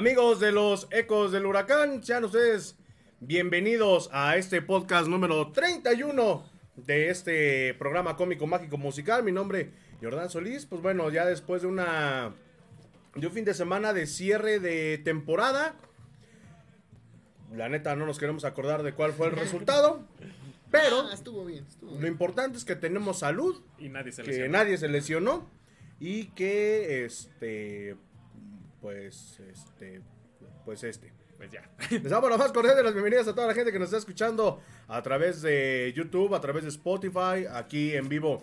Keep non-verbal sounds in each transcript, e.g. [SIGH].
Amigos de los Ecos del Huracán, sean ustedes bienvenidos a este podcast número 31 de este programa cómico mágico musical. Mi nombre es Jordán Solís. Pues bueno, ya después de una de un fin de semana de cierre de temporada. La neta no nos queremos acordar de cuál fue el resultado, [LAUGHS] pero Ah, estuvo bien, estuvo lo importante es que tenemos salud, Y nadie se que lesionó. nadie se lesionó y que este pues este pues este Pues ya. les damos la más cordial de las bienvenidas a toda la gente que nos está escuchando a través de YouTube, a través de Spotify, aquí en vivo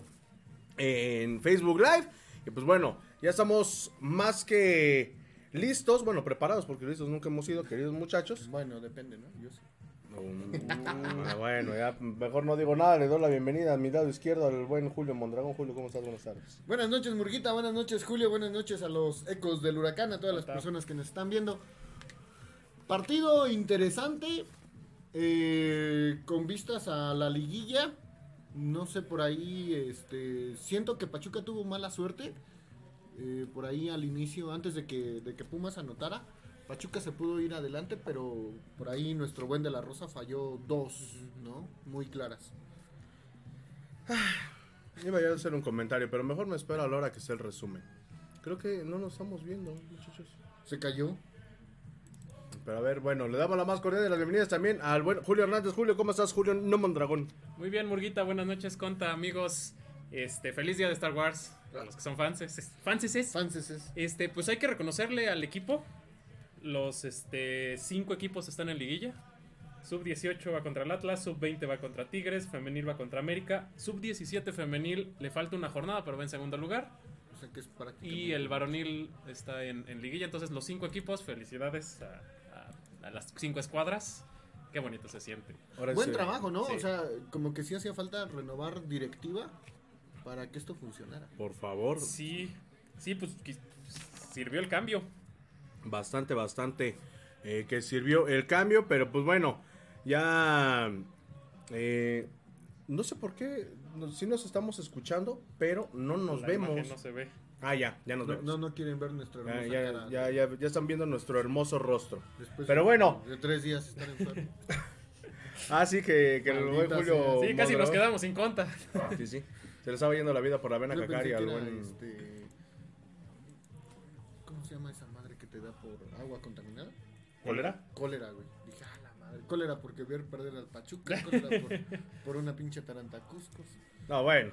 en Facebook Live. Y pues bueno, ya estamos más que listos, bueno, preparados, porque listos nunca hemos sido, queridos muchachos. Bueno, depende, ¿no? Yo sí. Ah, bueno, ya mejor no digo nada, le doy la bienvenida a mi lado izquierdo al buen Julio Mondragón. Julio, ¿cómo estás? Buenas tardes. Buenas noches, Murguita. Buenas noches, Julio. Buenas noches a los ecos del huracán, a todas las personas que nos están viendo. Partido interesante, eh, con vistas a la liguilla. No sé, por ahí, este, siento que Pachuca tuvo mala suerte. eh, por ahí al inicio, antes de que, de que Pumas anotara, Pachuca se pudo ir adelante, pero por ahí nuestro buen de la Rosa falló dos, ¿no? Muy claras. Iba yo a hacer un comentario, pero mejor me espero a la hora que sea el resumen. Creo que no nos estamos viendo, muchachos. Se cayó. Pero a ver, bueno, le damos la más cordial de las bienvenidas también al buen Julio Hernández. Julio, ¿cómo estás? Julio No Mondragón. Muy bien, Murguita. Buenas noches, Conta, amigos. Este, feliz día de Star Wars. A los que son fans. Fanses. Franceses. Este, pues hay que reconocerle al equipo. Los este, cinco equipos están en liguilla. Sub 18 va contra el Atlas, sub 20 va contra Tigres, femenil va contra América, sub 17 femenil le falta una jornada pero va en segundo lugar O sea que es y el varonil está en, en liguilla. Entonces los cinco equipos, felicidades a, a- a las cinco escuadras. Qué bonito se siente. Ahora Buen sí. trabajo, ¿no? Sí. O sea, como que sí hacía falta renovar directiva para que esto funcionara. Por favor, Sí, sí, pues sirvió el cambio. Bastante, bastante eh, que sirvió el cambio, pero pues bueno, ya eh, no sé por qué, no- sí nos estamos escuchando, pero no nos La vemos. no se ve. Ah, ya, ya nos No, vemos. no, no quieren ver nuestra Ya, hermosa ya, cara. ya, ya, ya están viendo nuestro hermoso rostro. Después Pero de- bueno. De tres días estar enfermo. [LAUGHS] Ah, sí, que, que el buen Julio. Sí, casi nos quedamos sin conta. Sí, sí. Se le estaba yendo la vida por la vena cacaria al buen. este, agua contaminada? ¿Cólera? Cólera, güey. Dije, ah, la madre. Cólera porque ver perder al Pachuca. Cólera por, [LAUGHS] por una pinche tarantacuscos. No, bueno.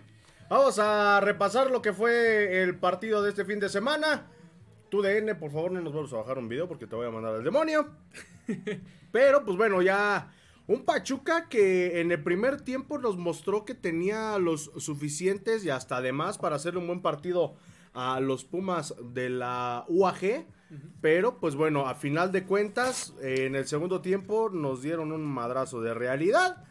Vamos a repasar lo que fue el partido de este fin de semana. Tú DN, por favor, no nos vamos a bajar un video porque te voy a mandar al demonio. [LAUGHS] Pero, pues bueno, ya un Pachuca que en el primer tiempo nos mostró que tenía los suficientes y hasta además para hacer un buen partido a los Pumas de la UAG. Pero, pues bueno, a final de cuentas, eh, en el segundo tiempo nos dieron un madrazo de realidad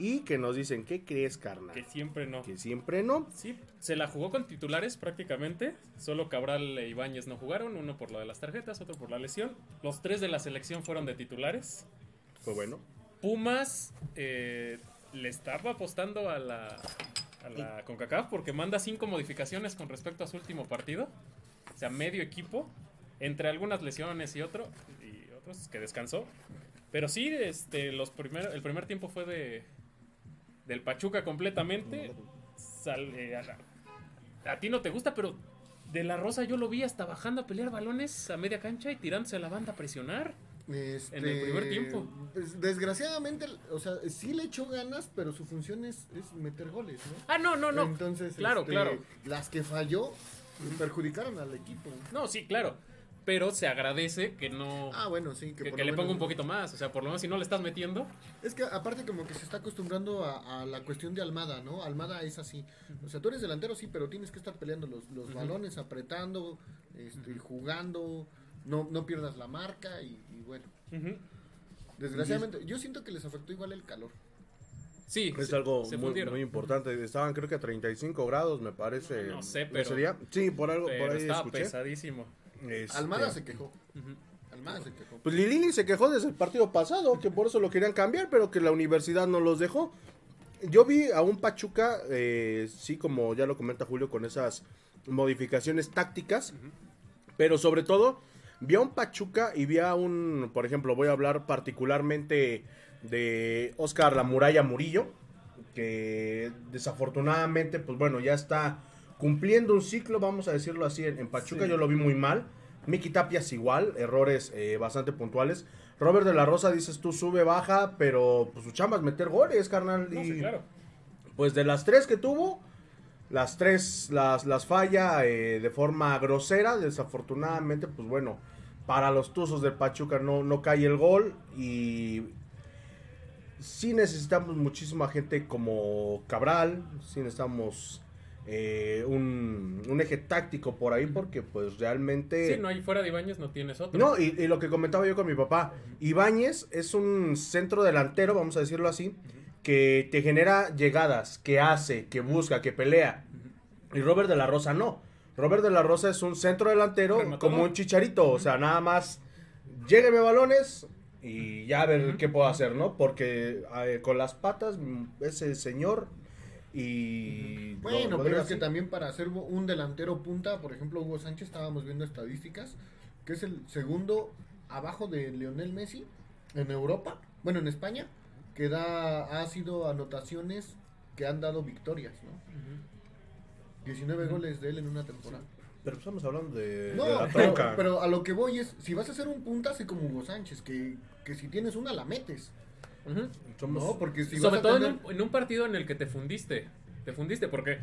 y que nos dicen, ¿qué crees, carnal? Que siempre no. que siempre no. Sí, se la jugó con titulares prácticamente. Solo Cabral e Ibáñez no jugaron. Uno por lo de las tarjetas, otro por la lesión. Los tres de la selección fueron de titulares. Fue bueno. Pumas eh, le estaba apostando a la, a la CONCACAF porque manda cinco modificaciones con respecto a su último partido. O sea, medio equipo. Entre algunas lesiones y otro. Y otros que descansó. Pero sí, este, los primer, el primer tiempo fue de del Pachuca completamente. Sal- eh, a, a ti no te gusta, pero de la Rosa yo lo vi hasta bajando a pelear balones a media cancha y tirándose a la banda a presionar. Este, En el primer tiempo. pues, desgraciadamente, o sea, sí le echó ganas, pero su función es, es meter goles, ¿no? Ah, no, no, no. Entonces, claro, este, claro. Las que falló perjudicaron al equipo. No, sí, claro. Pero se agradece que no. Ah, bueno, sí. Que, que, por que lo le ponga un poquito más. O sea, por lo menos si no le estás metiendo. Es que aparte como que se está acostumbrando a, a la cuestión de Almada, ¿no? Almada es así. O sea, tú eres delantero, sí, pero tienes que estar peleando los, los balones, apretando, este, jugando, no, no pierdas la marca y, y bueno. Desgraciadamente, yo siento que les afectó igual el calor. Sí, Es se- algo se muy, muy importante. Estaban creo que a 35 grados, me parece. No sé, pero- día. Sí, por algo, Pero por ahí estaba escuché. pesadísimo. Este, Almada se quejó. Almada se quejó. Pues Lilini se quejó desde el partido pasado, que por eso lo querían cambiar, pero que la universidad no los dejó. Yo vi a un Pachuca, eh, sí, como ya lo comenta Julio, con esas modificaciones tácticas, pero sobre todo vi a un Pachuca y vi a un, por ejemplo, voy a hablar particularmente de Oscar La Muralla Murillo, que desafortunadamente, pues bueno, ya está cumpliendo un ciclo, vamos a decirlo así, en, en Pachuca Sí. yo lo vi muy mal. Miki Tapias igual, errores eh, bastante puntuales. Robert de la Rosa, dices tú, sube, baja, pero pues su chamba es meter goles, carnal. No, y sí, claro. pues de las tres que tuvo, las tres las, las falla eh, de forma grosera. Desafortunadamente, pues bueno, para los Tuzos del Pachuca no, no cae el gol. Y sí necesitamos muchísima gente como Cabral. Sí necesitamos eh, un, un eje táctico por ahí porque pues realmente... Sí, no hay fuera de Ibáñez no tienes otro. No, y, y lo que comentaba yo con mi papá, Ibáñez es un centro delantero, vamos a decirlo así, que te genera llegadas, que hace, que busca, que pelea. Y Robert de la Rosa no. Robert de la Rosa es un centro delantero Rematador. como un chicharito, o sea, nada más llégueme balones y ya a ver qué puedo hacer, ¿no? Porque eh, con las patas ese señor y... Bueno, pero es que así. también para ser un delantero punta, por ejemplo, Hugo Sánchez, estábamos viendo estadísticas, que es el segundo abajo de Lionel Messi en Europa, bueno, en España, que da, ha sido anotaciones que han dado victorias, ¿no? 19 goles de él en una temporada. Pero estamos hablando de, No, de la pero, pero a lo que voy es, si vas a hacer un punta, sé como Hugo Sánchez, que, que si tienes una la metes. Somos- No, porque si Sobre todo en un, en un partido en el que te fundiste. Te fundiste porque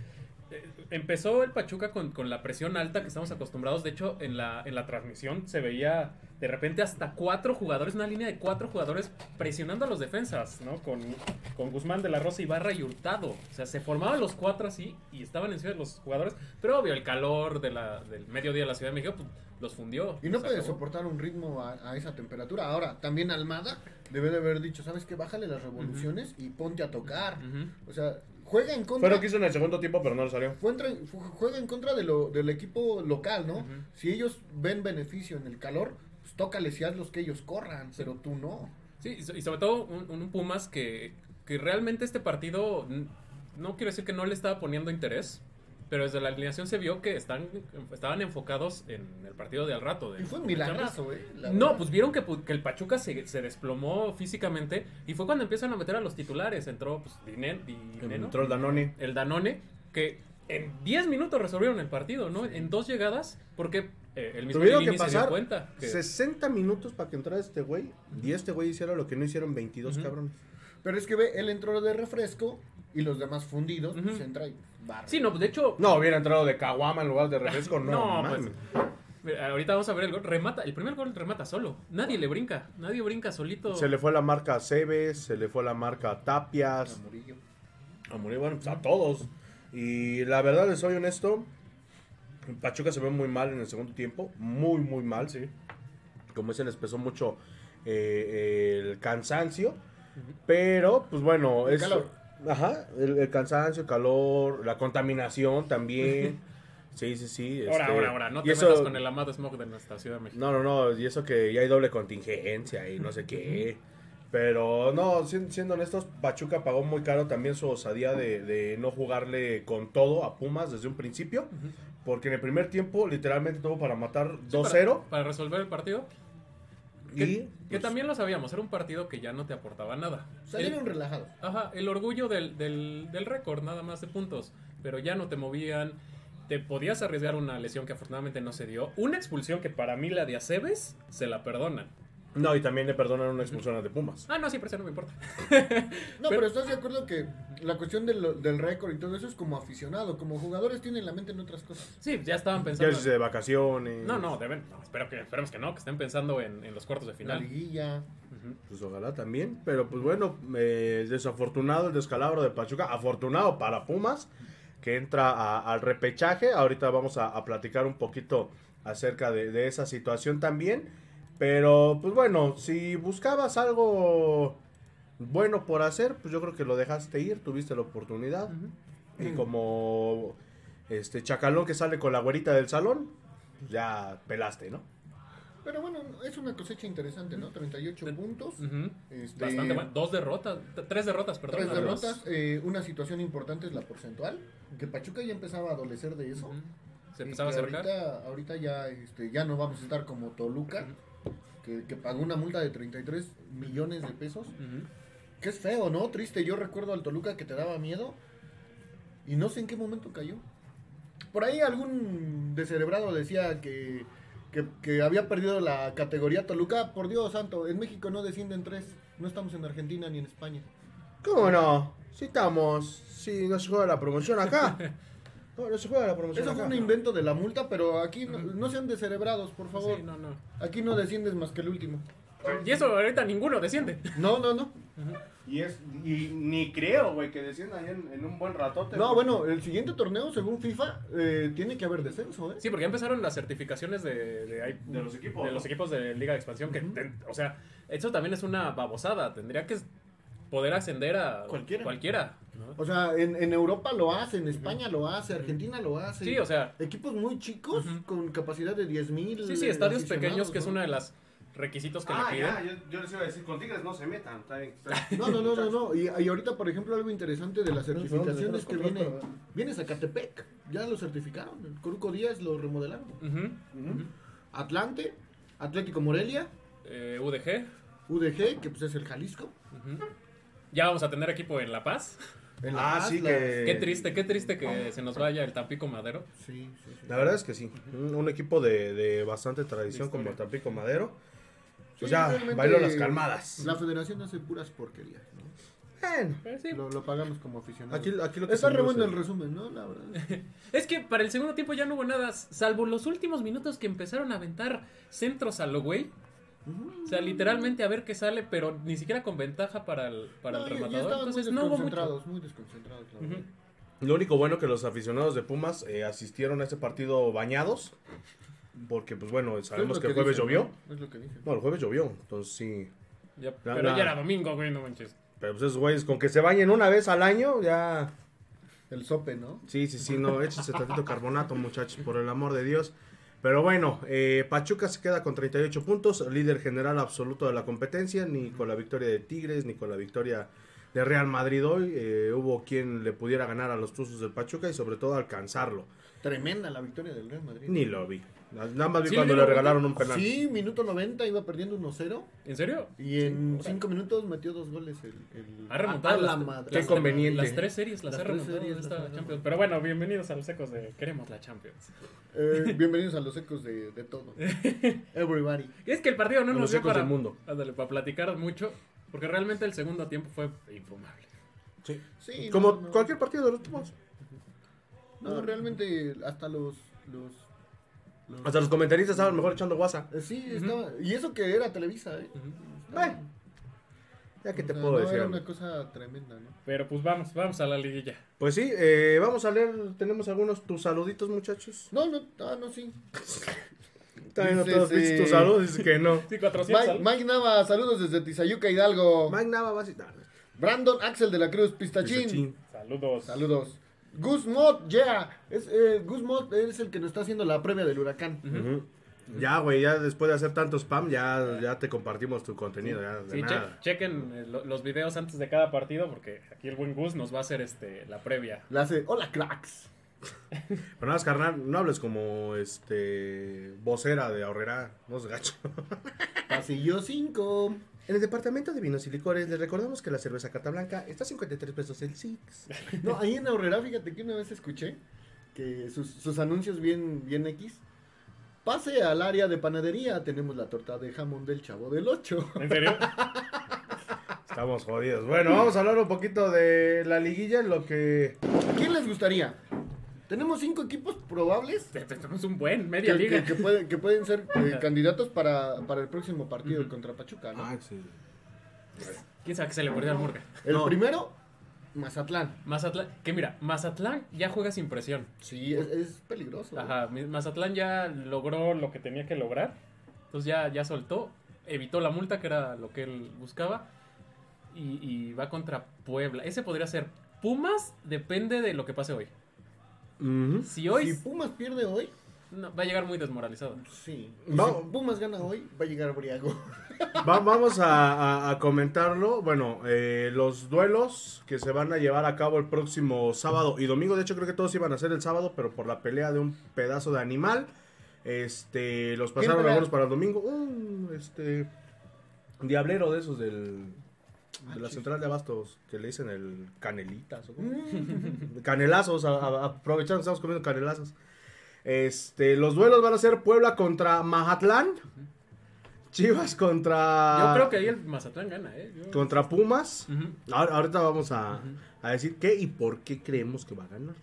empezó el Pachuca con, con la presión alta que estamos acostumbrados. De hecho, en la, en la transmisión se veía de repente hasta cuatro jugadores, una línea de cuatro jugadores presionando a los defensas, ¿no? Con, con Guzmán de la Rosa, Ibarra y Hurtado. O sea, se formaban los cuatro así y estaban encima de los jugadores. Pero obvio, el calor de la, del mediodía de la Ciudad de México pues, los fundió. Y no acabó. soportar un ritmo a, a esa temperatura. Ahora, también Almada debe de haber dicho, ¿sabes qué? Bájale las revoluciones y ponte a tocar. O sea, juega en contra. Fue lo que hizo en el segundo tiempo, pero no le salió. juega en contra de lo, del equipo local, ¿no? Ujú. Si ellos ven beneficio en el calor, pues tócales y hazlos que ellos corran, pero tú no. Sí, y so- y sobre todo un, un Pumas que, que realmente este partido, no quiero decir que no le estaba poniendo interés, pero desde la alineación se vio que están, estaban enfocados en el partido de al rato. de- Y fue un de milagrazo, ¿eh? No, pues vieron que, pu- que el Pachuca se, se desplomó físicamente y fue cuando empiezan a meter a los titulares. Entró pues, Dine- Dineno, Entró el Danone. el Danone, que en 10 minutos resolvieron el partido, ¿no? En dos llegadas, porque eh, el mismo Tuvieron que Lilini se dio pasar cuenta. que- 60 minutos para que entrara este güey. Y este güey hiciera lo que no hicieron 22 Ujú. cabrones. Pero es que ve, él entró de refresco y los demás fundidos, Ujú. pues entra y barre. Sí, no, pues, de hecho, No, hubiera entrado de Caguama en lugar de refresco. No, [LAUGHS] No, mames. Mira, Ahorita vamos a ver el gol. Remata, el primer gol remata solo. Nadie le brinca. Nadie brinca solito. Se le fue la marca a Cebes, se le fue la marca a A Tapias, Murillo. a Murillo, bueno, pues a todos. Y la verdad, les soy honesto, Pachuca se ve muy mal en el segundo tiempo, muy, muy mal, sí. Como dicen, les pesó mucho eh, el cansancio, pero pues bueno, El es... calor. Ajá, el, el cansancio, el calor, la contaminación también. [LAUGHS] Sí, sí, sí. Ahora, este, ahora, ahora. No te eso- metas con el amado smog de nuestra Ciudad de México. No, no, no, y eso que ya hay doble contingencia y no sé qué. Pero no, si- siendo honestos, Pachuca pagó muy caro también su osadía de, de no jugarle con todo a Pumas desde un principio. Porque en el primer tiempo literalmente tuvo para matar Sí, 2-0. Para, para resolver el partido. Que, y que pues, también lo sabíamos. Era un partido que ya no te aportaba nada. Salieron El- relajados. Ajá, el orgullo del, del, del récord, nada más de puntos. Pero ya no te movían. Te podías arriesgar una lesión que afortunadamente no se dio. Una expulsión que para mí la de Aceves se la perdonan. No, y también le perdonan una expulsión de Pumas. Ah, no, sí, pero eso no me importa. [LAUGHS] No, pero estás de acuerdo que la cuestión del, del récord y todo eso es como aficionado. Como jugadores tienen la mente en otras cosas. Sí, ya estaban Ya pensando. si de vacaciones. No, no, deben. No, espero que, esperemos que no, que estén pensando en, en los cuartos de La final. liguilla. Ujú. Pues ojalá también. Pero pues bueno, eh, desafortunado el descalabro de Pachuca. Afortunado para Pumas, que entra a- al repechaje. Ahorita vamos a, a platicar un poquito acerca de, de esa situación también. Pero pues bueno, si buscabas algo bueno por hacer, pues yo creo que lo dejaste ir, tuviste la oportunidad. Y como este chacalón que sale con la güerita del salón, pues ya pelaste, ¿no? Pero bueno, es una cosecha interesante, ¿no? 38 puntos. Ujú. Este, Bastante bueno. Dos derrotas. Tres derrotas, perdón. Tres derrotas. eh, una situación importante es la porcentual. Que Pachuca ya empezaba a adolecer de eso. Se empezaba a acercar. Ahorita, ahorita ya, este, ya no vamos a estar como Toluca, que, que pagó una multa de 33 millones de pesos. Ujú. Que es feo, ¿no? Triste. Yo recuerdo al Toluca que te daba miedo. Y no sé en qué momento cayó. Por ahí algún descerebrado decía que, que, que había perdido la categoría Toluca. Por Dios santo, en México no descienden tres. No estamos en Argentina ni en España. ¿Cómo no? Si estamos. Si no se juega la promoción acá. [LAUGHS] No, no se juega la promoción Eso fue un invento de la multa, pero aquí no, no sean descerebrados, por favor. Sí, no, no. Aquí no desciendes más que el último. Y eso ahorita ninguno desciende. No, no, no. Y, es, y ni creo, güey, que descienda ahí en, en un buen ratote. No, bueno, el siguiente torneo, según FIFA, eh, tiene que haber descenso, ¿eh? Sí, porque ya empezaron las certificaciones de, de, los equipos, de ¿no? los equipos de Liga de Expansión. que O sea, eso también es una babosada. Tendría que poder ascender a Cualquiera. cualquiera ¿no? O sea, en, en Europa lo hace, en España lo hace, Argentina lo hace. Sí, o sea, Equipos muy chicos con capacidad de 10 mil. sí, sí, estadios pequeños, que es uno de los requisitos que Ah, le piden. ya, yo, yo les iba a decir, con Tigres no se metan. Está bien, está bien. No, no, no, no, no. Y, y ahorita, por ejemplo, algo interesante de las certificaciones que viene, viene Zacatepec. Ya lo certificaron. El Coruco Díaz lo remodelaron. Atlante, Atlético Morelia, Eh, UDG. UDG, que pues es el Jalisco. ujú. Ya vamos a tener equipo en La Paz. el Ah, sí, Atlas. que- Qué triste, qué triste que se nos vaya el Tampico Madero. Sí, sí, sí. La verdad es que sí. Un, un equipo de, de bastante tradición De como historia. Tampico Madero. Pues Sí, ya, bailó las calmadas. La federación hace puras porquerías. ¿no? Bueno, Pero sí, Lo, lo pagamos como aficionados. aquí, aquí lo que Está re bueno el resumen, ¿no? La verdad. [LAUGHS] Es que para el segundo tiempo ya no hubo nada, salvo los últimos minutos que empezaron a aventar centros a lo güey. O sea, literalmente a ver qué sale, pero ni siquiera con ventaja para el, para No, el rematador. Entonces muy no hubo mucho. muy desconcentrados. la verdad. Ujú. Lo único bueno que los aficionados de Pumas eh, asistieron a este partido bañados. Porque, pues bueno, sabemos que lo el jueves dicen, llovió. ¿no? Es lo que dicen. No, el jueves llovió. Entonces sí. Ya- Ya, pero la- ya era domingo, güey, no manches. Pero pues esos güeyes, con que se bañen una vez al año, ya. El sope, ¿no? Sí, sí, sí, no, échense tantito carbonato, muchachos, por el amor de Dios. Pero bueno, eh, Pachuca se queda con 38 puntos, líder general absoluto de la competencia, ni con la victoria de Tigres, ni con la victoria de Real Madrid hoy. eh, hubo quien le pudiera ganar a los Tuzos del Pachuca y sobre todo alcanzarlo. Tremenda la victoria del Real Madrid. Ni lo vi. Nada más vi ¿Sí cuando le regalaron un penal. Sí, minuto 90 iba perdiendo 1-0 ¿En serio? y en Sí, 5 minutos metió dos goles el, el- Ha remontado a la madre. Qué conveniente. las tres series las, Las ha tres remontado series esta ha Champions. Pero bueno, bienvenidos a los ecos de Queremos la Champions. Eh, bienvenidos a los ecos de, de todo. [LAUGHS] Everybody. Es que el partido no Los nos dio ecos para, del mundo. ándale, para platicar mucho, porque realmente el segundo tiempo fue infumable. Sí. Sí, Como no, no. cualquier partido de los Pumas. No, realmente hasta los... los, los- Hasta los comentaristas estaban mejor echando guasa. Eh, Sí, estaba... Y eso que era Televisa, ¿eh? Bueno, Ya que te o sea, puedo no, decir. Era una cosa tremenda, ¿no? Pero pues vamos, vamos a la liguilla. Pues sí, eh, vamos a leer, tenemos algunos tus saluditos, muchachos. No, no, ah, no, sí. [LAUGHS] También no todos dices sí. tus saludos, dices que no. Sí, 400. Mike, Mike Nava, saludos desde Tizayuca, Hidalgo. Mike Nava va a citar. Brandon Axel de la Cruz, Pistachín. Pistachín. Saludos. Saludos. Gus Mott, yeah. Es, eh, Gus Mott es el que nos está haciendo la previa del huracán. Ya, güey, ya después de hacer tanto spam, ya, ya te compartimos tu contenido, ya, de Sí, che- chequen eh, lo- los videos antes de cada partido porque aquí el buen Gus nos va a hacer este la previa. Le hace, hola cracks. [LAUGHS] Pero nada más, carnal, no hables como, este, vocera de ahorrera, no es gacho. [LAUGHS] Pasillo 5. En el departamento de vinos y licores les recordamos que la cerveza Cata Blanca está a 53 pesos el Six. No, ahí en Aurrera, fíjate que una vez escuché que sus, sus anuncios bien, bien X. Pase al área de panadería, tenemos la torta de jamón del chavo del 8. ¿En serio? Estamos jodidos. Bueno, vamos a hablar un poquito de la liguilla en lo que... ¿Quién les gustaría? Tenemos cinco equipos probables Tenemos un buen, media que, liga. que- que pueden, que pueden ser eh, candidatos para, para el próximo partido contra Pachuca. ¿no? sí. ¿Quién sabe que se le ocurrió al Murga? el no. primero, Mazatlán. Mazatlán, que mira, Mazatlán ya juega sin presión. Sí, es, es peligroso. Ajá, Mazatlán ya logró lo que tenía que lograr. Entonces ya, ya soltó, evitó la multa, que era lo que él buscaba. Y, y va contra Puebla. Ese podría ser. Pumas depende de lo que pase hoy. Si hoy. Si Pumas pierde hoy, No, va a llegar muy desmoralizado. Sí. Vamos. Si Pumas gana hoy, va a llegar Briago. Va- [LAUGHS] vamos a, a- a comentarlo. Bueno, eh, los duelos que se van a llevar a cabo el próximo sábado y domingo. De hecho, creo que todos iban a ser el sábado, pero por la pelea de un pedazo de animal. Este, los pasaron algunos para el domingo. Un este, diablero de esos del, de la Ah, central de abastos que le dicen el canelitas. ¿o? Mm. [LAUGHS] Canelazos, a- a- aprovechando, estamos comiendo canelazos. Este, los duelos van a ser Puebla contra Mazatlán. Chivas contra. Yo creo que ahí el Mazatlán gana, ¿eh? Yo- Contra Pumas. Ujú. Ahor- ahorita vamos a, a decir qué y por qué creemos que va a ganar.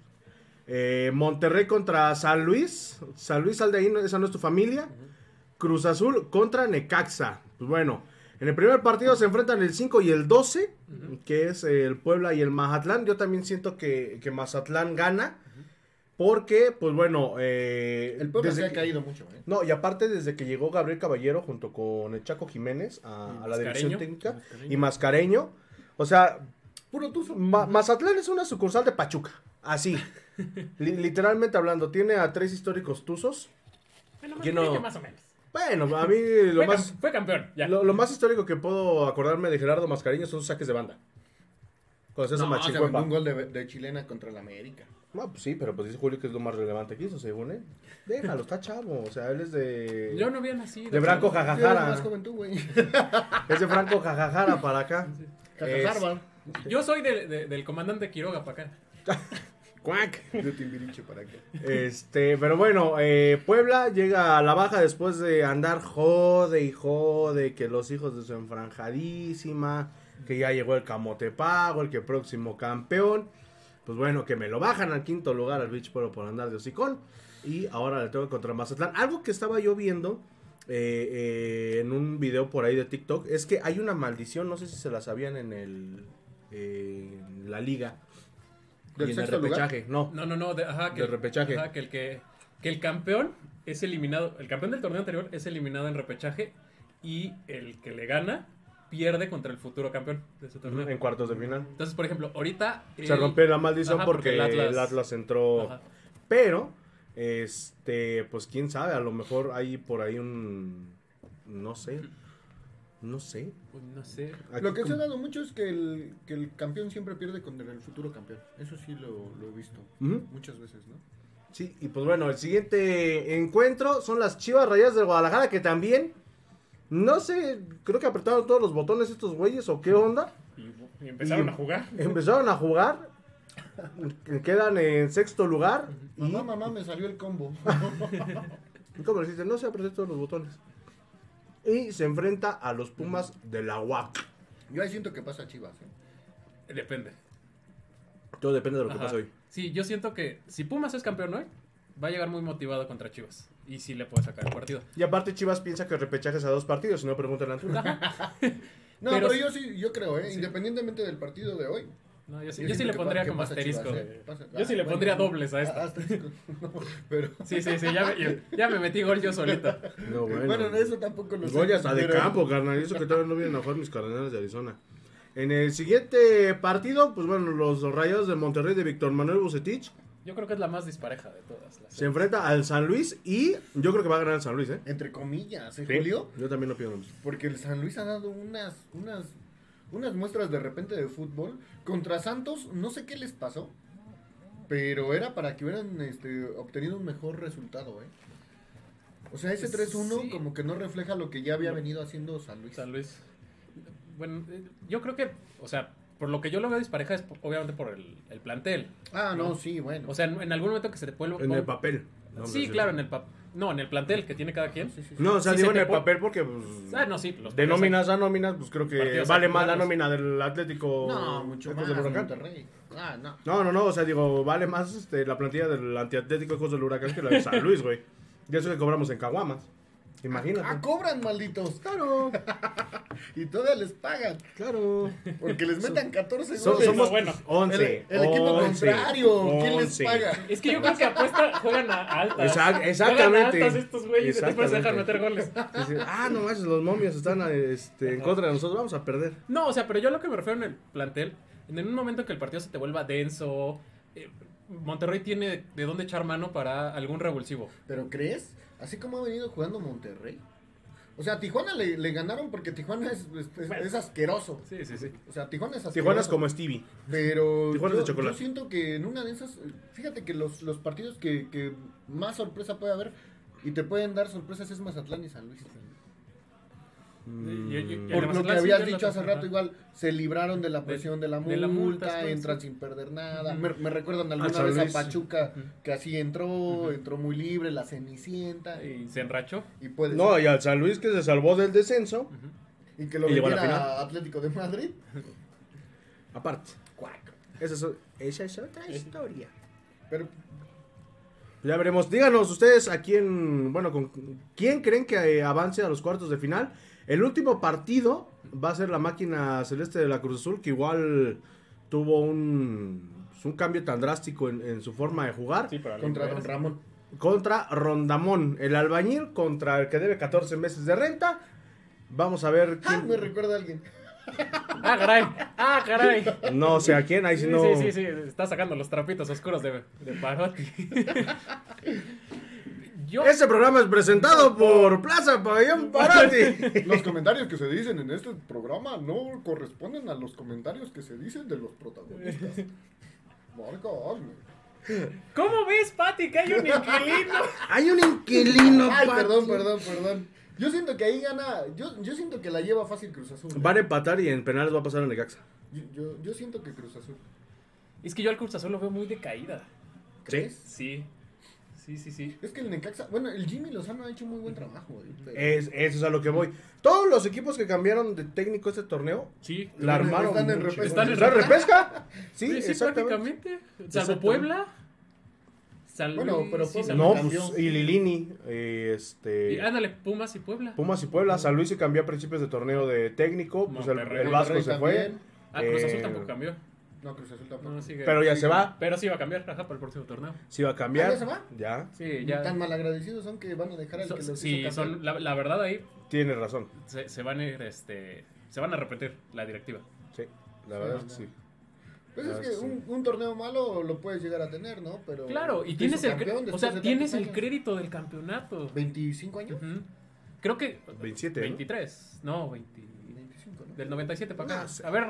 Eh, Monterrey contra San Luis. San Luis, sal de ahí, esa no es tu familia. Cruz Azul contra Necaxa. Pues bueno, en el primer partido se enfrentan el 5 y el 12, que es el Puebla y el Mazatlán. Yo también siento que, que Mazatlán gana. Porque, pues bueno, eh, El Puebla desde se ha que- caído mucho, ¿eh? no, y aparte desde que llegó Gabriel Caballero junto con el Chaco Jiménez a, la dirección técnica Mascareño. y Mascareño, o sea, Puro tuzo. Ma- Mazatlán es una sucursal de Pachuca, así, [LAUGHS] Li- literalmente hablando, tiene a tres históricos tuzos. Bueno, ¿Quién más, no? más o menos. Bueno, a mí lo Fue, más, fue campeón, ya. lo, lo más histórico que puedo acordarme de Gerardo Mascareño son sus saques de banda. Cuando se hace No, se un gol de, de chilena contra el América. No, pues sí, pero pues dice Julio que es lo más relevante que hizo, según él. Déjalo, está chavo, o sea, él es de... Yo no había nacido. De era Jajajara. más joven tú, güey. [LAUGHS] Es de Franco Jajajara para acá. Es- Harvard. Yo soy de- de- del comandante Quiroga para acá. [LAUGHS] Cuac. De Timbiriche para acá. Este, pero bueno, eh, Puebla llega a la baja después de andar jode y jode que los hijos de su enfranjadísima, que ya llegó el camote pago, el que próximo campeón. Pues bueno, que me lo bajan al quinto lugar al Beach Pueblo por andar de hocicón. Y ahora le tengo contra Mazatlán. Algo que estaba yo viendo eh, eh, en un video por ahí de TikTok es que hay una maldición, no sé si se la sabían en el eh, en la liga. ¿Del y en el sexto lugar? repechaje, no. No, no, no. de- ajá, que, Del repechaje. Ajá, que el que, que el campeón es eliminado. El campeón del torneo anterior es eliminado en repechaje. Y el que le gana pierde contra el futuro campeón de ese torneo. En cuartos de final. Entonces, por ejemplo, ahorita. Se el- rompió la maldición Ajá, porque, porque el el, Atlas- Atlas... entró. Ajá. Pero, este, pues quién sabe, a lo mejor hay por ahí un. No sé. No sé. Pues, no sé. Aquí Lo que se ha dado mucho es que el, que el campeón siempre pierde contra el futuro campeón. Eso sí lo, lo he visto. Muchas veces, ¿no? Sí, y pues bueno, el siguiente encuentro son las Chivas Rayas de Guadalajara que también. No sé, creo que apretaron todos los botones estos güeyes o qué onda. Y, y empezaron Y- a jugar. Empezaron a jugar. Quedan en sexto lugar. Y, Mamá, mamá, me salió el combo. [LAUGHS] ¿Cómo le dices? No se apretaron todos los botones. Y se enfrenta a los Pumas de la UAC. Yo ahí siento que pasa Chivas, ¿eh? Depende. Todo depende de lo que pase hoy. Sí, yo siento que si Pumas es campeón hoy, va a llegar muy motivado contra Chivas. Y sí le puede sacar el partido. Y aparte Chivas piensa que repechajes a dos partidos, si no preguntan a. [LAUGHS] No, Pero pero, yo sí, yo creo, ¿eh? Sí. Independientemente del partido de hoy. No, yo sí, Yo yo sí siento le pondría como asterisco. Chivas, de- ¿eh? Pasa- Yo sí ah, le bueno, pondría dobles a esto. asterisco. No, [LAUGHS] pero... Sí, sí, sí, ya me, ya me metí gol yo solito. No, bueno. [LAUGHS] Bueno, eso tampoco lo sé. Gol ya hasta de campo, carnal. y Eso que todavía no vienen a jugar mis cardenales de Arizona. En el siguiente partido, pues bueno, los Rayados de Monterrey de Víctor Manuel Bucetich Yo creo que es la más dispareja de todas las. se enfrenta al San Luis y yo creo que va a ganar el San Luis, ¿eh? Entre comillas, ¿eh, Sí, Julio? Yo también lo pido. Porque el San Luis ha dado unas, unas, unas muestras de repente de fútbol. Contra Santos, no sé qué les pasó. Pero era para que hubieran este, obtenido un mejor resultado, ¿eh? O sea, ese 3-1 Sí. como que no refleja lo que ya había venido haciendo San Luis. San Luis. Bueno, eh, yo creo que, o sea, por lo que yo lo veo dispareja es obviamente por el, el plantel. Ah, no, No. sí, bueno. O sea, en, en algún momento que se te vuelva. En el papel. No, sí, claro, en el papel. No, en el plantel que tiene cada quien. Sí, sí, sí. No, o sea, Sí digo se en el papel porque pues, Ah, no, sí. Los de nóminas a nóminas, pues creo que vale más la nómina del Atlético. No, mucho Ecos más. del. Monterrey. Ah, no. No, no, no, o sea, digo, vale más este, la plantilla del antiatlético Ecos del Huracán que la de San Luis, güey. Y eso que cobramos en Caguamas. Imagínate. Ah, cobran, malditos. Claro, [LAUGHS] Y todavía les pagan. claro. Porque les metan 14 So- goles. somos bueno. 11. El- el equipo 11, contrario, ¿quién les 11. paga? Es que yo creo que apuesta, juegan a altas. Exact- Juegan exactamente. a altas estos güeyes y después se dejan meter goles. Ah, no manches, los momios están este, en contra de nosotros, vamos a perder. No, o sea, pero yo lo que me refiero en el plantel, en un momento que el partido se te vuelva denso, eh, Monterrey tiene de dónde echar mano para algún revulsivo. ¿Pero crees? Así como ha venido jugando Monterrey. O sea, a Tijuana le, le ganaron porque Tijuana es, es- es- Bueno. es asqueroso. Sí, sí, sí. O sea, Tijuana es asqueroso. Tijuana es como Stevie. Pero Tijuana yo, es de chocolate. yo siento que en una de esas, fíjate que los, los partidos que, que más sorpresa puede haber y te pueden dar sorpresas es Mazatlán y San Luis. Y- y- y- Mm. Por lo que habías dicho hace rato, igual se libraron de la presión de, la de la multa, multa, entran sí. sin perder nada. Me, me recuerdan alguna vez a. Pachuca que así entró, entró muy libre, la Cenicienta. Y, Y se enrachó. y puede No, ser- y al San Luis que se salvó del descenso. Y que lo y llegó a la vendiera final. a Atlético de Madrid. Aparte. Esa es, esa es otra historia. Pero Ya veremos. Díganos ustedes a quién, bueno, con quién creen que eh, avance a los cuartos de final. El último partido va a ser la máquina celeste de la Cruz Azul, que igual tuvo un, un cambio tan drástico en, en su forma de jugar. Sí, pero contra Don Ramón. Contra Rondamón, el albañil, contra el que debe 14 meses de renta. Vamos a ver Ah, quién. me recuerda a alguien. Ah, caray. Ah, caray. No sé a quién, ahí si Sí, no. sí, sí, sí, está sacando los trapitos oscuros de, de Parotti. [LAUGHS] Yo, Este programa es presentado por Plaza Pabellón Parati. [LAUGHS] Los comentarios que se dicen en este programa no corresponden a los comentarios que se dicen de los protagonistas. [LAUGHS] Marca, hazme. ¿cómo ves, Pati, que hay un inquilino? [LAUGHS] Hay un inquilino. Ay, Pati. perdón, perdón, perdón. Yo siento que ahí gana. Yo, yo siento que la lleva fácil Cruz Azul. ¿eh? Van a empatar y en penales va a pasar el Necaxa. Yo, yo, yo siento que Cruz Azul. Es que yo al Cruz Azul lo veo muy decaída. ¿Crees? Sí. Sí, sí, sí. Es que el Necaxa. Bueno, el Jimmy Lozano ha hecho muy buen trabajo. ¿eh? Pero- Es, eso es a lo que voy. Todos los equipos que cambiaron de técnico este torneo Sí. la Están en- armaron. están en repesca. ¿Están en repesca? Sí, Sí, sí, exactamente. prácticamente. Salvo. Puebla. San Bueno, pero sí, Puebla San No, pues y Lilini, eh, este, Y ándale, Pumas y Puebla. Pumas y Puebla, San Luis se cambió a principios de torneo de técnico, pues el, el Vasco Monterrey se fue, también. Ah, Cruz Azul Eh, tampoco cambió. No, Cruz Azul tampoco. No, sigue. pero ya se va, Pero sí va a cambiar, ajá, para el próximo torneo. sí va a cambiar, ¿Ah, ya se va? ya, Sí, ya. Tan malagradecidos son que van a dejar al So- que los sí, son, la, la verdad ahí tiene razón, se, se van a ir, este, se van a repetir la directiva. sí, la verdad es que sí. Pues es que sí. un, un torneo malo lo puedes llegar a tener, ¿no? Pero Claro, y tienes el, o sea, tienes el años. crédito del campeonato. 25 años. Creo que 27, ¿no? 23, no, 20, 25, ¿no? Del 97 para acá. No sé. A ver,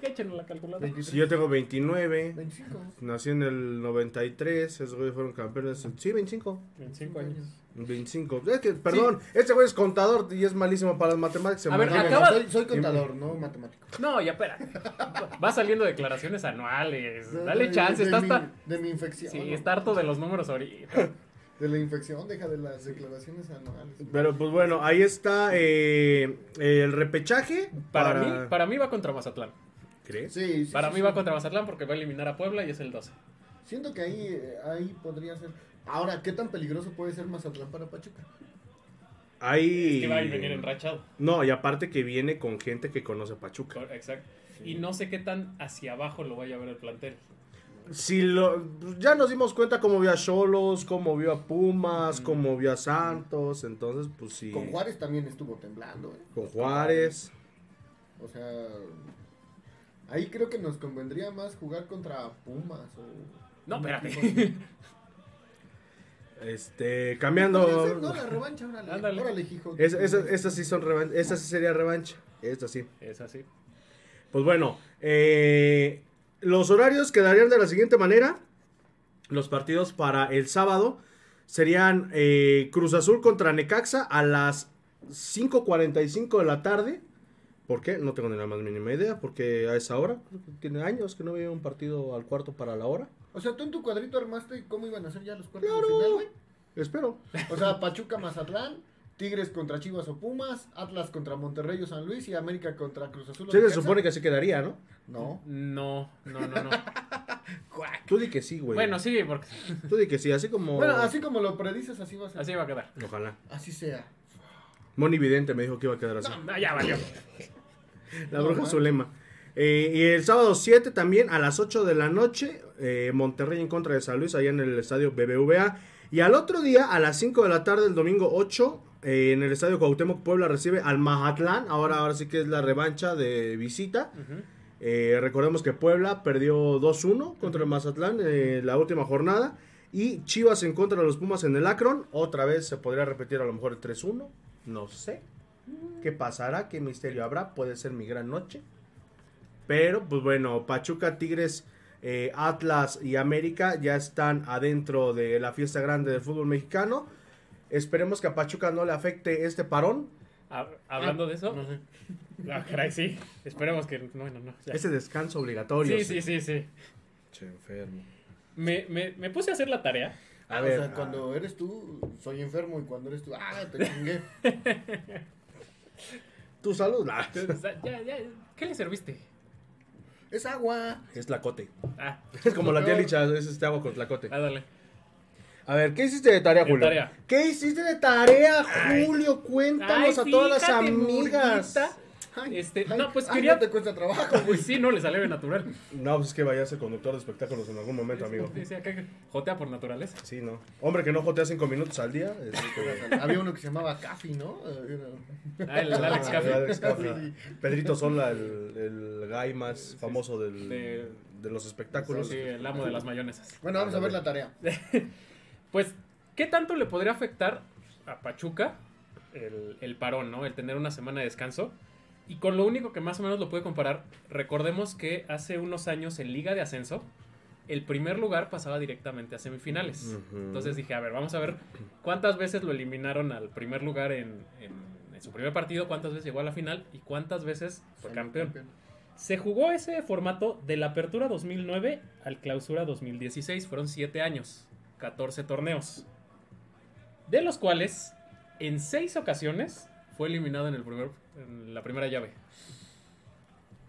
que echen la calculadora. 23. Si yo tengo 29, 25. nací en el 93, esos güeyes fueron campeones, sí, 25. 25 años. 25. Es que, perdón, este güey es contador y es malísimo para las matemáticas. A ver, acaba- soy, soy contador, no matemático. No, ya espera. Va saliendo declaraciones anuales. Dale de- chance, de está mi- hasta. De mi infección. Sí, ¿no? está harto de los números ahorita. De la infección, deja de las declaraciones anuales. Pero pues bueno, ahí está eh, el repechaje. Para, mí, para mí va contra Mazatlán. ¿Crees? Sí, sí, Para sí, mí sí. va contra Mazatlán porque va a eliminar a Puebla y es el 12. Siento que ahí, eh, ahí podría ser. Ahora, ¿qué tan peligroso puede ser Mazatlán para Pachuca? Ahí... Que va a venir enrachado. No, y aparte que viene con gente que conoce a Pachuca. Exacto. Y no sé qué tan hacia abajo lo vaya a ver el plantel. Si lo, ya nos dimos cuenta cómo vio a Cholos, cómo vio a Pumas, cómo vio a Santos, entonces pues sí. Con Juárez también estuvo temblando, ¿eh? Con Juárez. O sea, ahí creo que nos convendría más jugar contra Pumas o... No, espérate. Este, cambiando. No, la revancha, órale. Ándale. Órale, hijo. Es- esa- Estas sí son revancha. Esta sí sería revancha. Esta sí. Es así. Pues bueno, eh, los horarios quedarían de la siguiente manera. Los partidos para el sábado serían eh, Cruz Azul contra Necaxa a las 5.45 de la tarde. ¿Por qué? No tengo ni la más mínima idea. Porque a esa hora, tiene años que no veía un partido al cuarto para la hora. O sea, tú en tu cuadrito armaste cómo iban a ser ya los cuartos Claro. de final, güey. Espero. O sea, Pachuca, Mazatlán, Tigres contra Chivas o Pumas, Atlas contra Monterrey o San Luis y América contra Cruz Azul. o Sí, se Necaxa. supone que así quedaría, ¿no? No. No, no, no, no. [LAUGHS] Tú di que sí, güey. bueno, sí, porque [LAUGHS] Tú di que sí, así como... Bueno, así como lo predices, así va a ser. así va a quedar. Ojalá. Así sea. Moni Vidente me dijo que iba a quedar así. No, ya valió. [LAUGHS] La bruja. Zulema. Eh, y el sábado 7 también a las 8 de la noche, eh, Monterrey en contra de San Luis, allá en el estadio BBVA. Y al otro día, a las 5 de la tarde, el domingo 8, eh, en el estadio Cuauhtémoc, Puebla recibe al Mazatlán. Ahora, ahora sí que es la revancha de visita. Eh, recordemos que Puebla perdió 2-1 contra el Mazatlán en la última jornada. Y Chivas en contra de los Pumas en el Akron. Otra vez se podría repetir a lo mejor el 3-1. No sé. ¿Qué pasará? ¿Qué misterio habrá? Puede ser mi gran noche. Pero, pues bueno, Pachuca, Tigres, eh, Atlas y América ya están adentro de la fiesta grande del fútbol mexicano. Esperemos que a Pachuca no le afecte este parón. Ha- Hablando de eso, No sé. ah, caray, sí. Esperemos que. No, no, no. ya. Ese descanso obligatorio. Sí, sí, sí, sí. Che, enfermo. Me, me, me puse a hacer la tarea. A Ah, ver, o sea, cuando eres tú, soy enfermo y cuando eres tú, ah, te chingué. [LAUGHS] tu salud. Ah, [LAUGHS] ya, ya, ¿Qué le serviste? Es agua. Es tlacote. Ah, Es como la tía. Licha, es este agua con tlacote. ah, dale. A ver, ¿qué hiciste de tarea, Julio? tarea. ¿Qué hiciste de tarea, Ay. Julio? Cuéntanos a todas las amigas. Murguita. Ay, Este, ay, no, pues ay, quería- no te cuesta trabajo, [LAUGHS] güey. Pues sí, no le salió de natural. No, pues es que vaya a ser conductor de espectáculos en algún momento, amigo. Dice acá que jotea por naturaleza. Sí, no. Hombre que no jotea cinco minutos al día. este, [LAUGHS] Había uno que se llamaba Caffi, ¿no? Ah, el Alex Ah, Caffi. el Alex Caffi. Sí. Pedrito Sola, el, el guy más famoso del, De- de los espectáculos. Sí, el amo de las mayonesas. Bueno, vamos a ver la tarea. [LAUGHS] Pues, ¿qué tanto le podría afectar a Pachuca el, el parón, ¿no? El tener una semana de descanso. Y con lo único que más o menos lo puede comparar, recordemos que hace unos años en Liga de Ascenso, el primer lugar pasaba directamente a semifinales. Entonces dije, a ver, vamos a ver cuántas veces lo eliminaron al primer lugar en, en- en su primer partido, cuántas veces llegó a la final y cuántas veces fue Salió campeón. Se jugó ese formato de la apertura 2009 al clausura 2016. Fueron 7 años, 14 torneos. De los cuales, en 6 ocasiones, fue eliminado en, el primer, en la primera llave.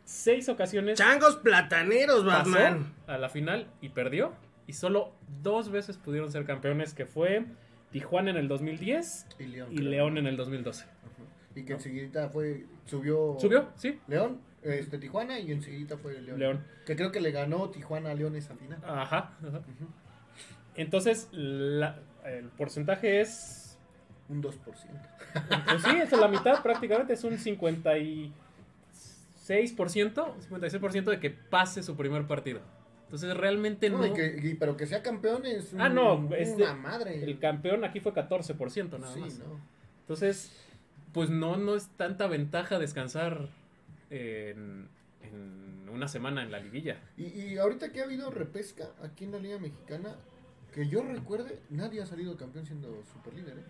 6 ocasiones Changos plataneros, pasó Batman. a la final y perdió. Y solo dos veces pudieron ser campeones, que fue Tijuana en el 2010 Y León. y. León en el 2012. Y que enseguida fue, subió. ¿Subió? Sí. León, este, Tijuana y enseguida fue León. León. Que creo que le ganó Tijuana a León esa final. Ajá. ajá. Entonces, la- el porcentaje es. Un 2%. Pues sí, es la mitad prácticamente, es un 56%, 56% de que pase su primer partido. Entonces, realmente no. No, y que- y- pero que sea campeón es un- Ah, no, una este- madre. El campeón aquí fue 14%, nada sí, más. no. Entonces, pues no, no es tanta ventaja descansar en, en una semana en la liguilla. Y, y ahorita que ha habido repesca aquí en la Liga Mexicana, que yo recuerde, nadie ha salido campeón siendo superlíder, ¿eh?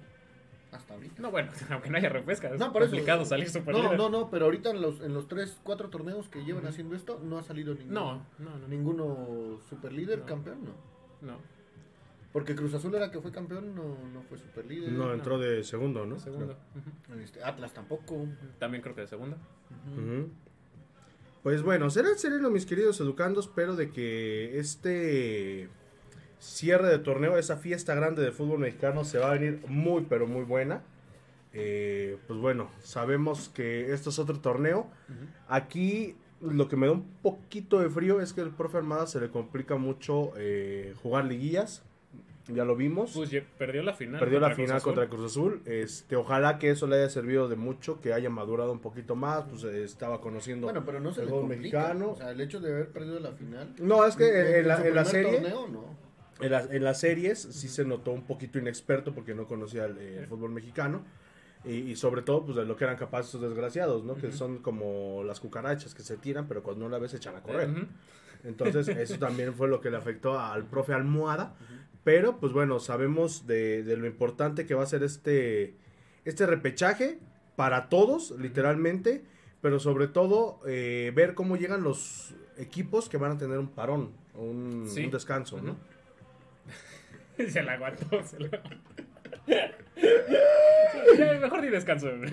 Hasta ahorita. No, bueno, [LAUGHS] aunque no haya repesca, es No, por eso- complicado salir super No, no, no, pero ahorita en los, en los tres, cuatro torneos que llevan haciendo esto, no ha salido ninguno. No, no, no. Ninguno superlíder No. campeón, no. no. Porque Cruz Azul era que fue campeón, no, no fue superlíder. No, entró de segundo, ¿no? Segundo. Este, Atlas tampoco. También creo que de segundo. Pues bueno, será sereno, mis queridos educandos, pero de que este cierre de torneo, esa fiesta grande de fútbol mexicano se va a venir muy, pero muy buena. Eh, pues bueno, sabemos que esto es otro torneo. Aquí lo que me da un poquito de frío es que el profe Armada se le complica mucho eh, jugar liguillas. Ya lo vimos. Pues perdió la final. Perdió la contra Cruz final Azul. contra Cruz Azul. Este, ojalá que eso le haya servido de mucho, que haya madurado un poquito más. Pues estaba conociendo. Bueno, pero no se el le mexicano. O sea, el hecho de haber perdido la final. No, es que en, en la, en la serie, torneo, no. En, la- en las series sí se notó un poquito inexperto porque no conocía el, el fútbol mexicano. Y, y sobre todo, pues de lo que eran capaces estos desgraciados, ¿no? Que son como las cucarachas que se tiran, pero cuando no la ves se echan a correr. Entonces, [LAUGHS] eso también fue lo que le afectó al profe Almohada. Pero, pues bueno, sabemos de, de lo importante que va a ser este, este repechaje para todos, literalmente. Pero sobre todo, eh, ver cómo llegan los equipos que van a tener un parón, un, Sí. un descanso, ¿no? [LAUGHS] se la aguantó. Se la ya, mejor ni descanso. El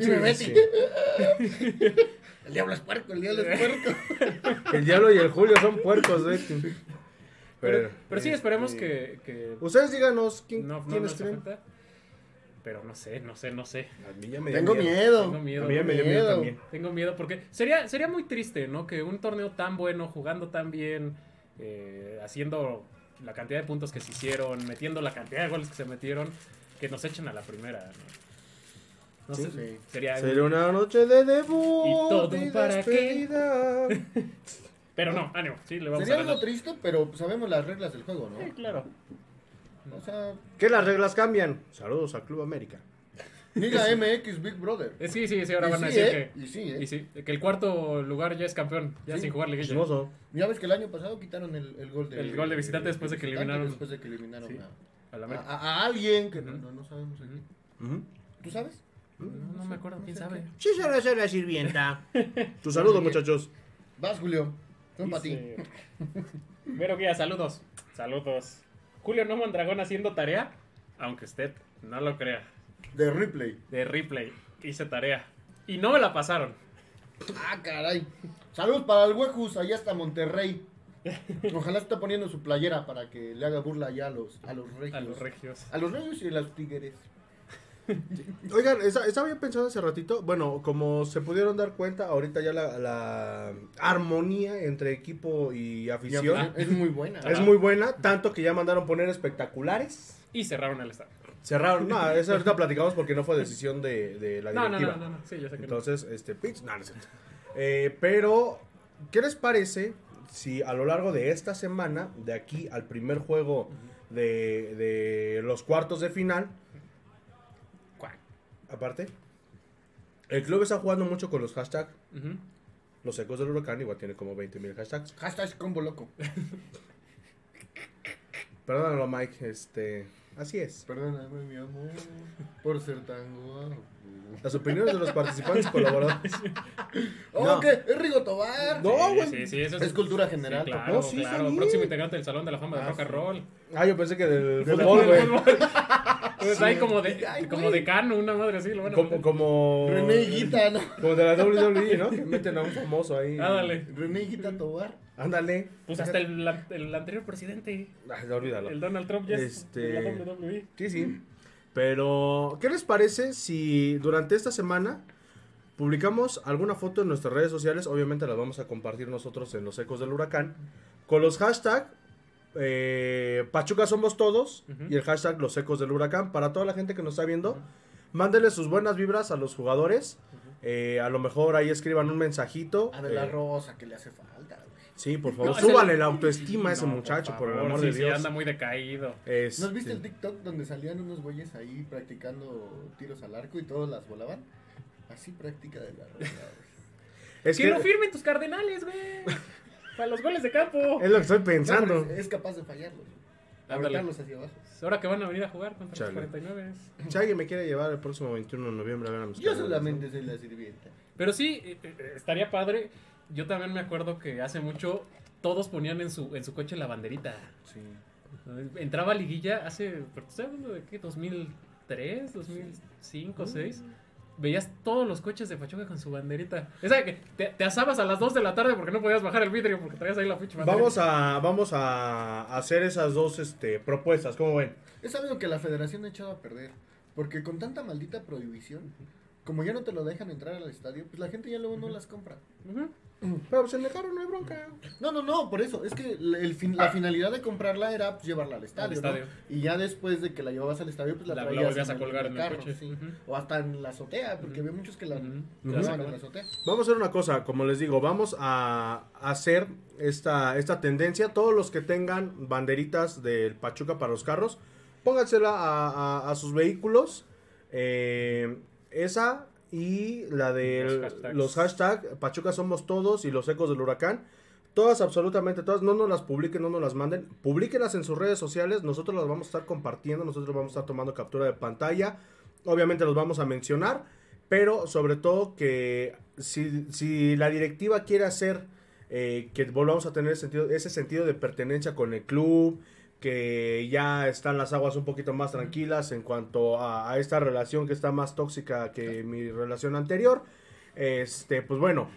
diablo es puerco, el diablo es puerco. [LAUGHS] El Diablo y el Julio son puercos, ¿eh? Pero, pero sí, esperemos este, que, que Ustedes díganos quién, no, no quiénes nos creen. afecta. Pero no sé, no sé, no sé. A mí ya me dio Tengo miedo. Tengo miedo. A mí ya me dio miedo Miedo. también. Tengo miedo porque sería, sería muy triste, ¿no? Que un torneo tan bueno, jugando tan bien, eh, haciendo la cantidad de puntos que se hicieron, metiendo la cantidad de goles que se metieron, que nos echen a la primera. No, No Sí. sé, Sí. sería... Sería una noche de debut Y todo y para qué. [LAUGHS] Pero no, ánimo, sí, le vamos Sería a algo triste, pero sabemos las reglas del juego, Sí, ¿no? claro. O sea, Que las reglas cambian. Saludos al Club América. Liga MX Big Brother. Eh, sí, sí, sí, ahora Y van a decir ¿eh? que... Y sí, ¿eh? Y sí, que el cuarto lugar ya es campeón, ya Sí. sin jugar liguilla. Chismoso. Ya ves que el año pasado quitaron el, el gol de... El gol de visitante después de que visitante, eliminaron- Después de que eliminaron Sí. a, alguien que no, no, no sabemos aquí. Ujú. ¿Tú sabes? No, no me acuerdo, quién sabe. Sí, será ser la sirvienta. [LAUGHS] Tu saludo, muchachos. Vas, Julio. Son para ti. Vero Guía, saludos. Saludos. Julio No Mondragón haciendo tarea, aunque usted no lo crea. De replay. De replay, hice tarea. Y no me la pasaron. Ah, caray. Saludos para el Huejus, allá hasta Monterrey. Ojalá esté poniendo su playera para que le haga burla allá a los, a los regios. A los regios. A los regios y a los tigres. [LAUGHS] Oigan, estaba yo pensando hace ratito. Bueno, como se pudieron dar cuenta, ahorita ya la, la armonía entre equipo y Y afición afición, Es muy buena. es muy buena. Tanto que ya mandaron poner espectaculares. Y cerraron el estadio. Cerraron. No, eso ahorita platicamos porque no fue decisión de, de la No, no, directiva. no, no, no. Sí, yo sé que no. Entonces, este, pitch, no, no es cierto. Eh, pero, ¿qué les parece si a lo largo de esta semana, de aquí al primer juego de, de los cuartos de final, aparte, el club está jugando mucho con los hashtags, Ujú. los ecos del huracán, igual tiene como 20 mil hashtags. Hashtag combo loco. Perdónalo, Mike, este, así es. Perdóname, mi amor, por ser tan guapo. Las opiniones de los participantes y colaboradores. ¡Oh, No. qué! ¡Es Rigo Tobar! No, güey. sí, sí, eso Es cultura general, Sí, claro, No, sí, claro. salí. Próximo integrante del Salón de la Fama de Ah, Rock and. Roll. Ah, yo pensé que del De fútbol, güey. Pues hay como de, Ay, como decano, una madre así, lo van a Como, meter. como... René Higuita, ¿no? Como de la WWE, ¿no? Que meten a un famoso ahí. Ah, dale. René Higuita Tobar. Ándale. Pues hasta el, la- el anterior presidente, Ay, olvídalo. el Donald Trump, ya es Este- de la WWE. Sí, sí. Pero, ¿qué les parece si durante esta semana publicamos alguna foto en nuestras redes sociales? Obviamente las vamos a compartir nosotros en los ecos del huracán. Con los hashtags eh, Pachuca somos todos y el hashtag los ecos del huracán. Para toda la gente que nos está viendo, mándenle sus buenas vibras a los jugadores. Eh, a lo mejor ahí escriban un mensajito. A de la eh, Rosa, que le hace falta. Sí, por favor, No, es el- súbale la autoestima a ese No, muchacho, por, el amor sí, de sí, Dios. anda muy decaído. Este, ¿No has visto el TikTok donde salían unos güeyes ahí practicando tiros al arco y todos las volaban? Así práctica de la güey. Es que que no firmen tus cardenales, güey. Para los goles de campo. es lo que estoy pensando. es, es capaz de fallarlos. Aventarlos hacia abajo. Ahora que van a venir a jugar contra Chale. los 49. Si alguien me quiere llevar el próximo 21 de noviembre a ver a mis Yo solamente soy la sirvienta. Pero sí, eh, eh, estaría padre. Yo también me acuerdo que hace mucho todos ponían en su, en su coche la banderita. Sí. Entraba a liguilla hace, pero ¿estoy hablando de qué? ¿2003? ¿2005? ¿2006? Veías todos los coches de Pachuca con su banderita. Esa que te, te asabas a las 2 de la tarde porque no podías bajar el vidrio porque traías ahí la banderita. Vamos a, vamos a hacer esas dos este, propuestas, ¿cómo ven? Es algo que la federación ha echado a perder. Porque con tanta maldita prohibición, como ya no te lo dejan entrar al estadio, pues la gente ya luego no las compra. Pero pues en el carro no hay bronca. No, no, no, por eso. Es que la- el fin- la finalidad de comprarla era pues, llevarla al estadio. Al estadio. ¿no? Y ya después de que la llevabas al estadio, pues la, La- la traías volvías a colgar en el carro, coche. sí. Ujú. O hasta en la azotea, porque había muchos que la Ujú. en la azotea. Vamos a hacer una cosa, como les digo, vamos a hacer esta, esta tendencia. Todos los que tengan banderitas del Pachuca para los carros, póngansela a, a- a sus vehículos. Eh, esa y la de Los los hashtags. Pachuca somos todos y los ecos del huracán. Todas, absolutamente todas, no nos las publiquen, no nos las manden. Publíquenlas en sus redes sociales, nosotros las vamos a estar compartiendo, nosotros vamos a estar tomando captura de pantalla. Obviamente los vamos a mencionar, pero sobre todo que si, si la directiva quiere hacer eh, que volvamos a tener sentido, ese sentido de pertenencia con el club, que ya están las aguas un poquito más tranquilas en cuanto a, a esta relación que está más tóxica que mi relación anterior, este, pues bueno,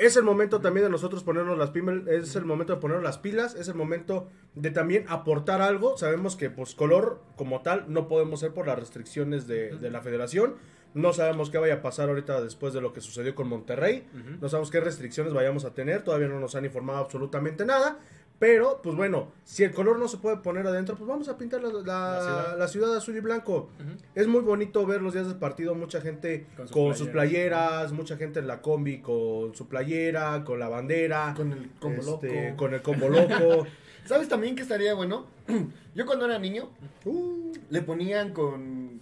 es el momento también de nosotros ponernos las pilas, es el momento de ponernos las pilas, es el momento de también aportar algo. Sabemos que pues color como tal no podemos ser por las restricciones de, de la federación. No sabemos qué vaya a pasar ahorita después de lo que sucedió con Monterrey. No sabemos qué restricciones vayamos a tener. Todavía no nos han informado absolutamente nada. Pero, pues bueno, si el color no se puede poner adentro, pues vamos a pintar la, la- La ciudad. la ciudad azul y blanco. Es muy bonito ver los días del partido, mucha gente Con con, sus sus playeras. mucha gente en la combi con su playera, con la bandera, Con el combo este, loco. con el combo loco. [LAUGHS] ¿Sabes también que estaría bueno? [CLEARS THROAT] Yo cuando era niño, Uh, le ponían con,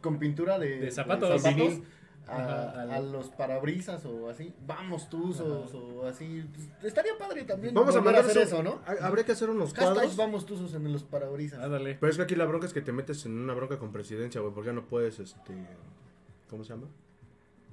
con, pintura de, de zapatos. Vinil. A, Ajá, al- a los parabrisas o así. Vamos tuzos o así. Pues, estaría padre también. vamos a mandar hacer eso, eso, ¿no? Ha- Habría que hacer unos Hashtag cuadros. vamos tuzos en los parabrisas. Ah, dale. Pero es que aquí la bronca es que te metes en una bronca con presidencia, güey, porque ya no puedes, este, ¿cómo se llama?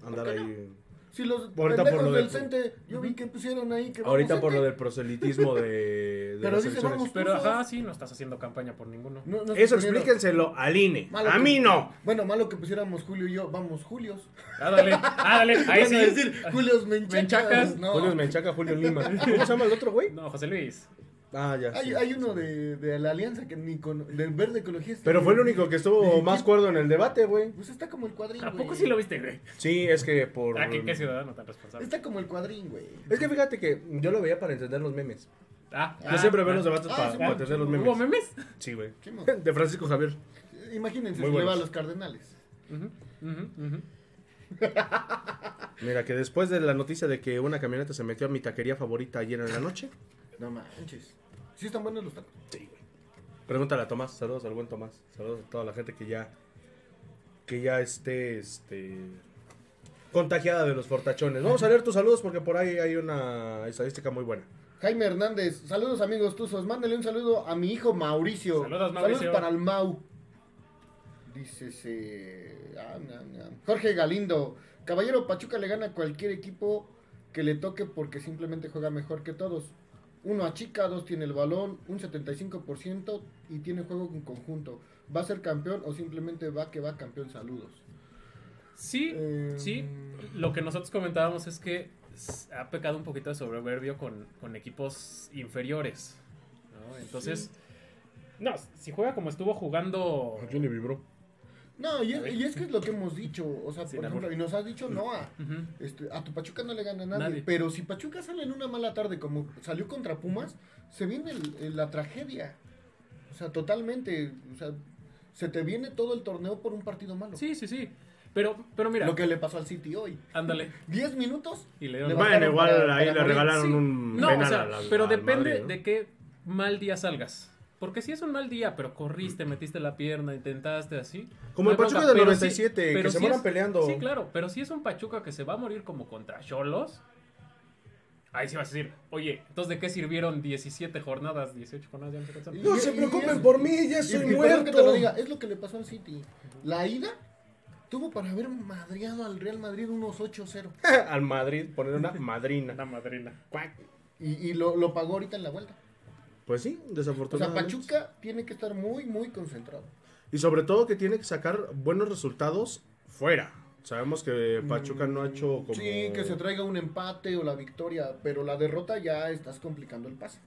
Andar ¿Por qué ahí. Si los Ahorita pendejos por lo del del- CENTE, yo vi que pusieron ahí que Ahorita por lo del proselitismo de, [LAUGHS] de Pero las dice, elecciones. vamos. Pero Tuzos. ajá, sí, no estás haciendo campaña por ninguno. No, no Eso poniendo- explíquenselo al INE. Malo A que- mí no. Bueno, malo que pusiéramos Julio y yo. Vamos, Julios. Ah, dale. Ah, dale. [LAUGHS] Ahí sí. decir, Julios Menchacas. Menchacas. No. Julio Menchaca, Julio Lima. ¿Cómo se llama el otro, güey? No, José Luis. Ah, ya. Hay, sí, hay sí, uno sí. de, de la alianza que ni con del verde ecologista. Pero fue el único que estuvo más cuerdo en el debate, güey. Pues está como el cuadrín, ¿A güey. poco sí lo viste, güey? Sí, es que por... Ah, ¿qué, qué ciudadano tan responsable? Está como el cuadrín, güey. Es que fíjate que yo lo veía para entender los memes. Ah, Yo ah, siempre veo ah. los debates Ah, para, entender los memes. ¿Hubo memes? Sí, güey. [LAUGHS] De Francisco Javier. Imagínense Muy si le va a los cardenales. [LAUGHS] Mira, que después de la noticia de que una camioneta se metió a mi taquería favorita ayer en la noche, No manches. Sí están buenos los tacos. pregúntale a Tomás. Saludos al buen Tomás. Saludos a toda la gente que ya que ya esté este contagiada de los fortachones. Vamos a leer tus saludos porque por ahí hay una estadística muy buena. Jaime Hernández, saludos amigos tuzos. Mándale un saludo a mi hijo Mauricio. Saludos, Mauricio. para el Mau. Dice Jorge Galindo. Caballero Pachuca le gana a cualquier equipo que le toque porque simplemente juega mejor que todos. Uno achica, dos tiene el balón, un 75% y tiene juego en conjunto. ¿Va a ser campeón o simplemente va que va campeón? Saludos. Sí, Eh, sí. Lo que nosotros comentábamos es que ha pecado un poquito de soberbio con, con equipos inferiores. ¿no? Entonces, no, si juega como estuvo jugando. Aquí le vibró. No, y A es, y es que es lo que hemos dicho. O sea, Sí, por ejemplo, y nos has dicho no a, este, a tu Pachuca no le gana nadie, Nadie. Pero si Pachuca sale en una mala tarde, como salió contra Pumas, se viene el- el- la tragedia. O sea, totalmente. O sea, se te viene todo el torneo por un partido malo. Sí, sí, sí. Pero, pero mira, Lo que le pasó al City hoy. ándale. [LAUGHS] 10 minutos. Y le Bueno, igual para- ahí para le regalaron Sí. un No, o penal sea, al- al- pero al depende Madrid, ¿no? de qué mal día salgas. Porque si es un mal día, pero corriste, metiste la pierna, intentaste así. Como el Pachuca del pero 97, que se si mueran es- peleando. Sí, claro, pero si es un Pachuca que se va a morir como contra Cholos, ahí sí vas a decir, oye, entonces ¿de qué sirvieron 17 jornadas, 18 jornadas? Ya no Y- se preocupen y por mí, ya soy y muerto. que te lo diga, es lo que le pasó al City. La ida tuvo para haber madreado al Real Madrid unos 8-0. [LAUGHS] Al Madrid, poner una madrina. La madrina. Y, y lo, lo pagó ahorita en la vuelta. Pues sí, O sea, desafortunadamente. Pachuca tiene que estar muy, muy concentrado. Y sobre todo que tiene que sacar buenos resultados fuera. Sabemos que Pachuca no ha hecho como... Sí, que se traiga un empate o la victoria, pero la derrota ya estás complicando el pase.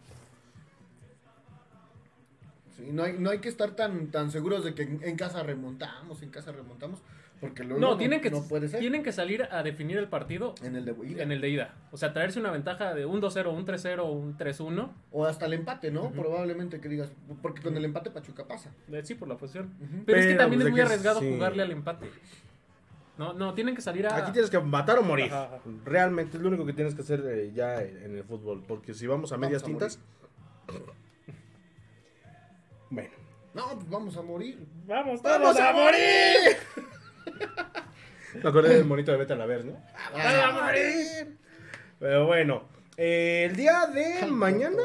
Sí, no, hay, no hay que estar tan, tan seguros de que en, en casa remontamos, en casa remontamos, porque luego No, tienen que, no puede ser tienen que salir a definir el partido en el de ida. en el de ida. O sea, traerse una ventaja de un 2-0, un 3-0, un 3-1. O hasta el empate, ¿no? Probablemente que digas, porque con el empate Pachuca pasa. Eh, Sí, por la posición. Pero, es que también pues, es muy arriesgado sí. jugarle al empate. No, no, tienen que salir a... Aquí tienes que matar o morir. Ajá, ajá. Realmente es lo único que tienes que hacer eh, ya en el fútbol. Porque si vamos a Vamos medias a tintas... [LAUGHS] Bueno. No, pues vamos a morir. ¡Vamos, ¡Vamos a morir! Me acordé del monito de Beta la ver, ¿no? ¡Vamos a morir! Pero bueno. eh, el día de mañana...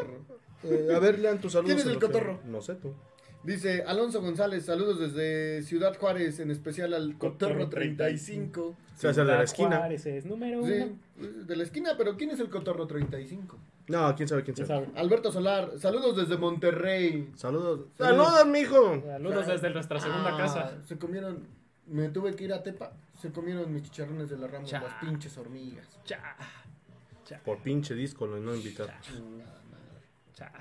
eh, a ver, lean tus saludos. ¿Quién es en el lo que- cotorro? No sé tú. Dice Alonso González, saludos desde Ciudad Juárez, en especial al Cotorro Cotorro 35. Se hace el de la esquina. Juárez es número uno. Sí, de la esquina, pero ¿quién es el Cotorro 35? No, quién sabe quién ¿Quién sabe. sabe? Alberto Solar, saludos desde Monterrey. Saludos. Saludos. Saludos, mijo. Saludos desde nuestra segunda Ah, casa. Se comieron, me tuve que ir a Tepa, se comieron mis chicharrones de la rama, Cha. las pinches hormigas. Cha, cha, Por pinche disco, no invitar. Chingada madre. cha.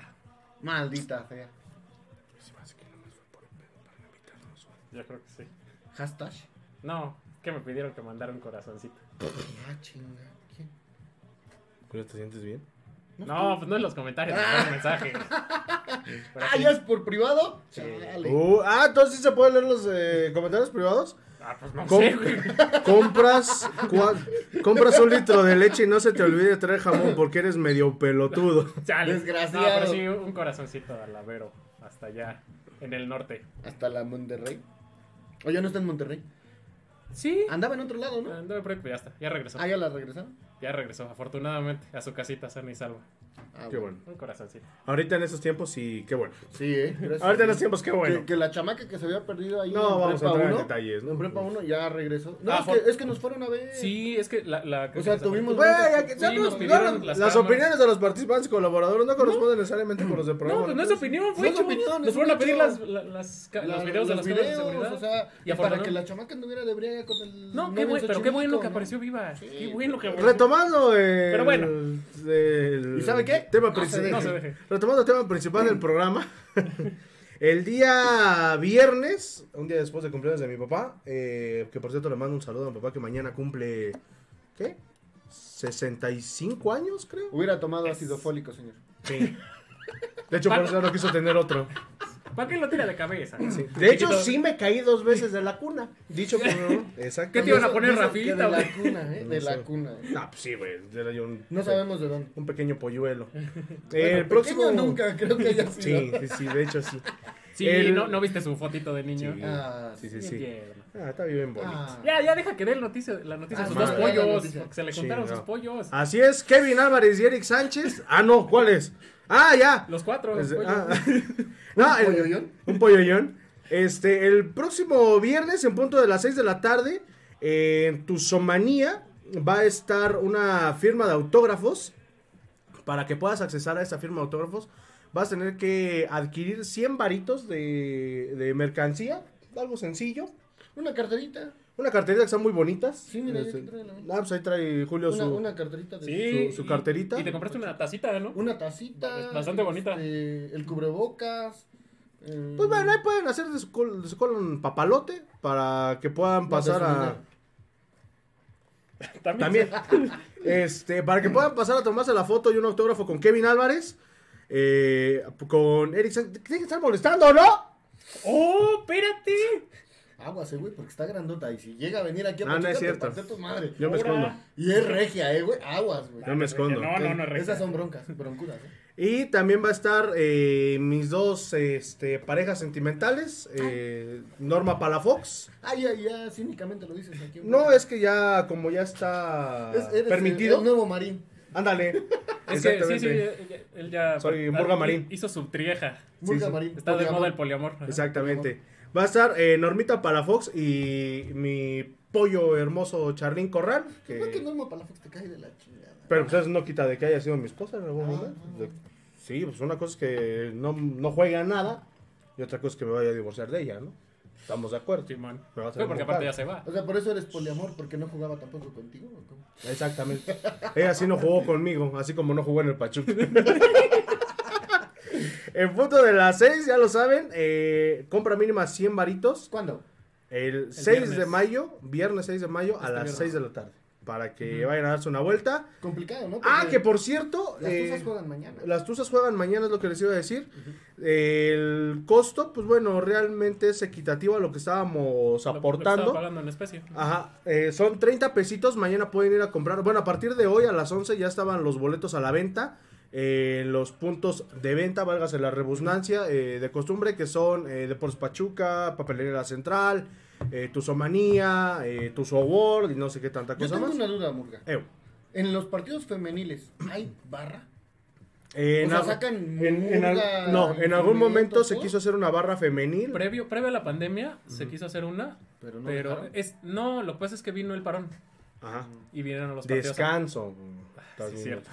Maldita fea. Yo creo que sí. Hashtag. No, que me pidieron que mandara un corazoncito. Ah, chinga. ¿Quién? ¿Con esto te sientes bien? No, pues no en los comentarios, en los mensajes. [LAUGHS] Pero Ah, sí. ya es por privado. Chale. Uh, ah, entonces sí se pueden leer los eh, comentarios privados. Ah, pues no Com- sé, güey. [LAUGHS] compras, cua- compras un litro de leche y no se te olvide traer jamón porque eres medio pelotudo. [LAUGHS] Chale. Desgraciado. No, pero sí, un corazoncito a la Vero, hasta allá, en el norte. Hasta la Monterrey. Oye, no está en Monterrey. Sí. Andaba en otro lado, ¿no? Andaba por ahí, pero ya está, ya regresó. Ah, ya la regresaron. Ya regresó, afortunadamente, a su casita sana y salva. Ah, Qué bueno. Un corazoncito. Ahorita en esos tiempos sí, qué bueno. Sí, eh. gracias. Ahorita en esos tiempos qué bueno. Que, que la chamaca que se había perdido ahí No, en vamos a entrar en 1, detalles, ¿no? En prepa 1 ya regresó. No, Ah, es, for- que, es que nos fueron a ver. Sí, es que la... la O sea, tuvimos- Güey, ya que- Sí, nos no, pidieron no, las las opiniones de los participantes y colaboradores no corresponden necesariamente con los del programa. No, pues no es opinión, fue No opinión, Nos fueron a pedir las, la- las La- los videos de las cámaras de seguridad. o sea, y para que la chamaca anduviera de briega con el. No, qué bueno, pero qué bueno que apareció viva. Qué bueno que apareció. Retomando el, Pero bueno. El ¿Y sabe qué? tema No se principal. deje. No se deje. Retomando el tema principal del programa. [LAUGHS] el día viernes, un día después de cumpleaños de mi papá, eh, que por cierto le mando un saludo a mi papá que mañana cumple ¿qué? 65 años, creo. Hubiera tomado ácido fólico, señor. Sí. De hecho, por eso no quiso tener otro. ¿Para qué lo tira de cabeza? De hecho, sí me caí dos veces de la cuna. Dicho por [LAUGHS] Exacto. ¿Qué te iban a poner, Rafita, De la cuna, ¿eh? De la cuna. No, pues sí, güey. No sabemos de dónde. un pequeño polluelo. [LAUGHS] Bueno, el próximo. pequeño nunca, creo que haya sido. Sí, sí, sí, de hecho sí. Sí, El- no, ¿no viste su fotito de niño? Sí. Ah, Sí, sí, sí. Ah, está bien bonito. Ah. Ya, ya deja que dé el noticia, la noticia de Ah, sus sí, dos pollos. Porque se le Sí, contaron no. sus pollos. Así es, Kevin Álvarez y Eric Sánchez. Ah, no, ¿cuál es? Ah, ya. Los cuatro. los Es- pollos. [LAUGHS] no, el- polloyón? Un polloyón. Este, el próximo viernes, en punto de las 6 de la tarde, en Tusomanía va a estar una firma de autógrafos. Para que puedas accesar a esa firma de autógrafos, vas a tener que adquirir 100 varitos de, de mercancía. Algo sencillo. Una carterita. Una carterita que están muy bonitas. Sí, mira, Este, trae la- ah, pues ahí trae Julio Una, su... una carterita de. Sí, su- su y- carterita. Y te compraste una tacita, ¿no? Una tacita. Bastante bonita. este, el cubrebocas. eh, Pues bueno, ahí pueden hacer de su, col- de su cola un papalote para que puedan pasar a... [LAUGHS] También. [LAUGHS] este, para que puedan pasar a tomarse la foto y un autógrafo con Kevin Álvarez. eh, con Eric Sánchez. Tienen que estar molestando, ¿no? ¡Oh, espérate! Aguas, eh, güey, porque está grandota. Y si llega a venir aquí a Ah, no, Pachuca, es te cierto. parte tu madre. Yo me escondo. Y es regia, eh, güey. Aguas, güey. Yo me escondo. No, no, no, recta. Esas son broncas, broncuras, eh. Y también va a estar eh, mis dos este, parejas sentimentales. eh, Norma Palafox. Ah, ya, ya, cínicamente lo dices aquí. No, es que ya, como ya está Es- eres el- permitido. El, nuevo marín. Ándale. [LAUGHS] Es que sí, sí, Exactamente. él ya. Soy Murga Marín. Hizo su trieja. Murga sí. marín. Está de poliamor. moda el poliamor. Exactamente. Va a estar eh, Normita Palafox y mi pollo hermoso Charlín Corral. Que Que... Norma Palafox te cae de la chingada. Pero pues eso no quita de que haya sido mi esposa en algún Ah, momento. ah, Sí, pues una cosa es que no, no juega nada y otra cosa es que me vaya a divorciar de ella, ¿no? Estamos de acuerdo. Simón. Me va a hacer Pero porque aparte ya se va. O sea, por eso eres poliamor, porque no jugaba tampoco contigo. ¿o cómo? Exactamente. Ella sí no jugó conmigo, así como no jugó en el Pachuca. [LAUGHS] en punto de las 6, ya lo saben, eh, compra mínima 100 varitos. ¿Cuándo? El 6 de mayo, viernes 6 de mayo a Este las viernes. 6 de la tarde. Para que vayan a darse una vuelta. Complicado, ¿no? Ah, que por cierto, Las eh, cosas juegan mañana. las Tuzas juegan mañana, es lo que les iba a decir. El costo, pues bueno, realmente es equitativo a lo que estábamos Lo- lo que aportando. pagando en especie. Ajá, eh, son 30 pesitos, mañana pueden ir a comprar. Bueno, a partir de hoy a las 11 ya estaban los boletos a la venta. Eh, en los puntos de venta, válgase la rebusnancia, eh, de costumbre, que son eh, Deportes Pachuca, Papelera Central, eh, Tuzomanía, eh, Tuzo World y no sé qué tanta Yo cosa tengo más. una duda, Murga. Eh, En los partidos femeniles, ¿hay barra? en o sea, al- sacan en- en al- murga, no, en algún momento se todo, quiso hacer una barra femenil. Previo, previo a la pandemia se quiso hacer una, Pero no pero dejaron. es no, lo que pasa es que vino el parón Ajá. y vinieron los partidos. Descanso. Ah, sí, cierto.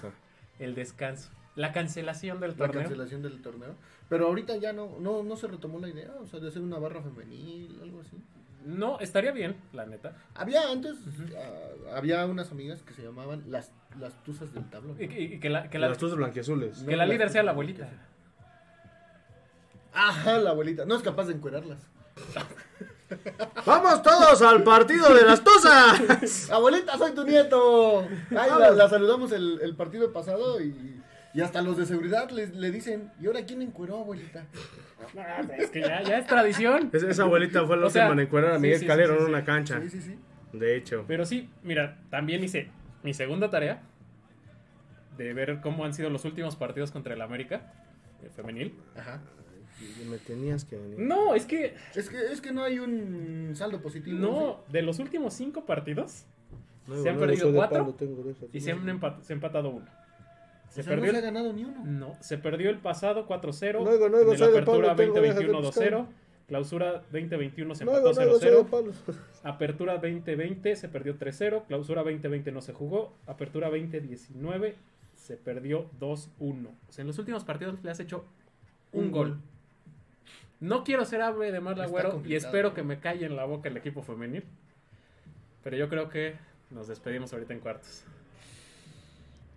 El descanso, la cancelación del La torneo. cancelación del torneo. Pero ahorita ya no, no, no se retomó la idea, o sea, de hacer una barra femenil, algo así. No, estaría bien, la neta. Había antes, ah, había unas amigas que se llamaban las, las tuzas del tablón. Y, y- y que la, que Que la, las tuzas blanquiazules. que la líder sea la abuelita. Ajá, la abuelita. No es capaz de encuerarlas. [LAUGHS] ¡Vamos todos al partido de las tuzas! Abuelita, soy tu nieto. Ay, la, la saludamos el, el partido pasado y Y hasta los de seguridad le, le dicen, ¿y ahora quién encueró, abuelita? Ah, Es que ya, ya es tradición. Esa, esa abuelita fue la O sea, en encuadrar a Miguel sí, Calero sí, sí, en una cancha. Sí, sí, sí. De hecho. Pero sí, mira, también hice mi segunda tarea de ver cómo han sido los últimos partidos contra el América eh, femenil. Ajá. Me tenías que venir. No, es que Es que, es que no hay un saldo positivo. no, de los últimos cinco partidos No, se han no, perdido cuatro palo, esas. y se han empat- se ha empatado uno. O Se sea, no perdió se ha el- ganado ni uno. No, se perdió el pasado 4-0. No oigo, no oigo, en la de apertura Pablo, tengo, déjate 2021 buscar. 2-0. Clausura 2021 se No empató oigo, no oigo, soy de 0-0. Pablo. Apertura 2020 se perdió 3-0. Clausura 2020 no se jugó. Apertura 2019 se perdió 2-1. O sea, en los últimos partidos le has hecho un Un gol. gol. No quiero ser ave de mal agüero y espero que me calle en la boca el equipo femenil. Pero yo creo que nos despedimos ahorita en cuartos.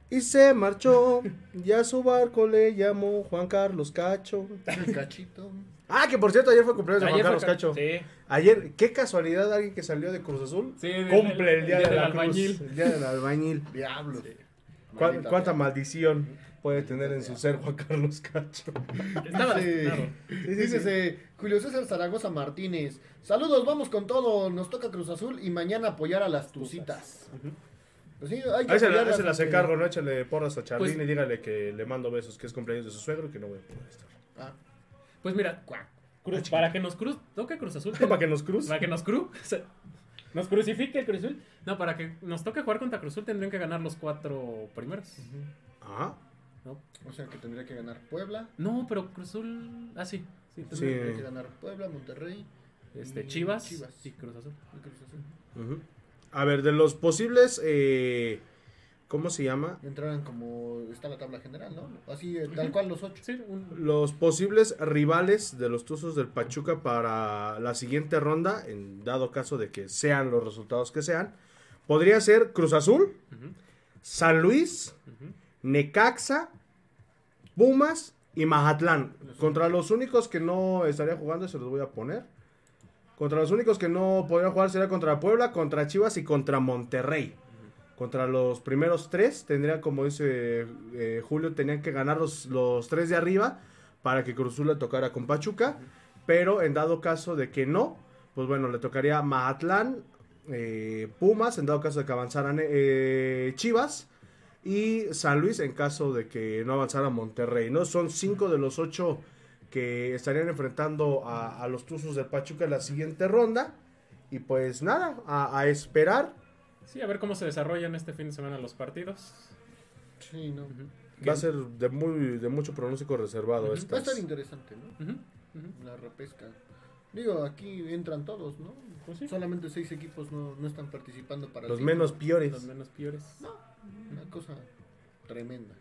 Y se marchó. Ya su barco le llamó Juan Carlos Cacho. El cachito. Ah, que por cierto, ayer fue cumpleaños de Juan Carlos ca- Cacho. Sí. Ayer, qué casualidad, alguien que salió de Cruz Azul Sí, el- cumple el, el día, día de del la Cruz, albañil. El día del albañil. Diablos. ¿Cuán- Maldita ¿Cuánta maldición puede tener en su ser Juan Carlos Cacho? Estaba Dice-. Dícese Julio César Zaragoza Martínez. Saludos, vamos con todo. Nos toca Cruz Azul y mañana apoyar a las tucitas. Pues sí, hay que Ahí se, la, se las encargo, ¿no? Échale porras a Charlene Pues- y dígale que le mando besos, que es cumpleaños de su suegro y que no voy a poder estar. Ah, Pues mira, Cruz- para que nos cruz, toque Cruz Azul. Para que nos cruce. [LAUGHS] Para que nos cru nos crucifique el Cruz Azul. No, para que nos toque jugar contra Cruz Azul tendrían que ganar los cuatro primeros. Ajá. ¿No? o sea que tendría que ganar Puebla. No, pero Cruz Azul. Ah, sí. sí, Sí. tendría- que ganar Puebla, Monterrey Este, Chivas, Chivas. y Cruz Azul. y Cruz Azul. Ujú. A ver, de los posibles, eh, ¿cómo se llama? Entraran como está la tabla general, ¿no? Así, eh, tal cual los ocho. Sí, un- Los posibles rivales de los Tuzos del Pachuca para la siguiente ronda, en dado caso de que sean los resultados que sean, podría ser Cruz Azul, San Luis. Necaxa, Pumas y Mazatlán. Contra los únicos que no estaría jugando, se los voy a poner. Contra los únicos que no podrían jugar sería contra Puebla, contra Chivas y contra Monterrey. Contra los primeros tres, tendría, como dice eh, Julio, tenían que ganar los, los tres de arriba para que Cruz Azul le tocara con Pachuca. Pero en dado caso de que no, pues bueno, le tocaría Mazatlán, eh, Pumas, en dado caso de que avanzaran eh, Chivas y San Luis en caso de que no avanzara Monterrey, ¿no? Son cinco de los ocho que estarían enfrentando a, a los Tuzos del Pachuca en la siguiente ronda. Y pues nada, a, a esperar. Sí, a ver cómo se desarrollan este fin de semana los partidos. Sí, no. Va a ser de, muy, de mucho pronóstico reservado. Ujú. Va a estar interesante, ¿no? Ujú, ujú. La repesca. Digo, aquí entran todos, ¿no? Pues sí. Solamente seis equipos no, no están participando para el Los menos peores. Los menos peores. Una cosa tremenda.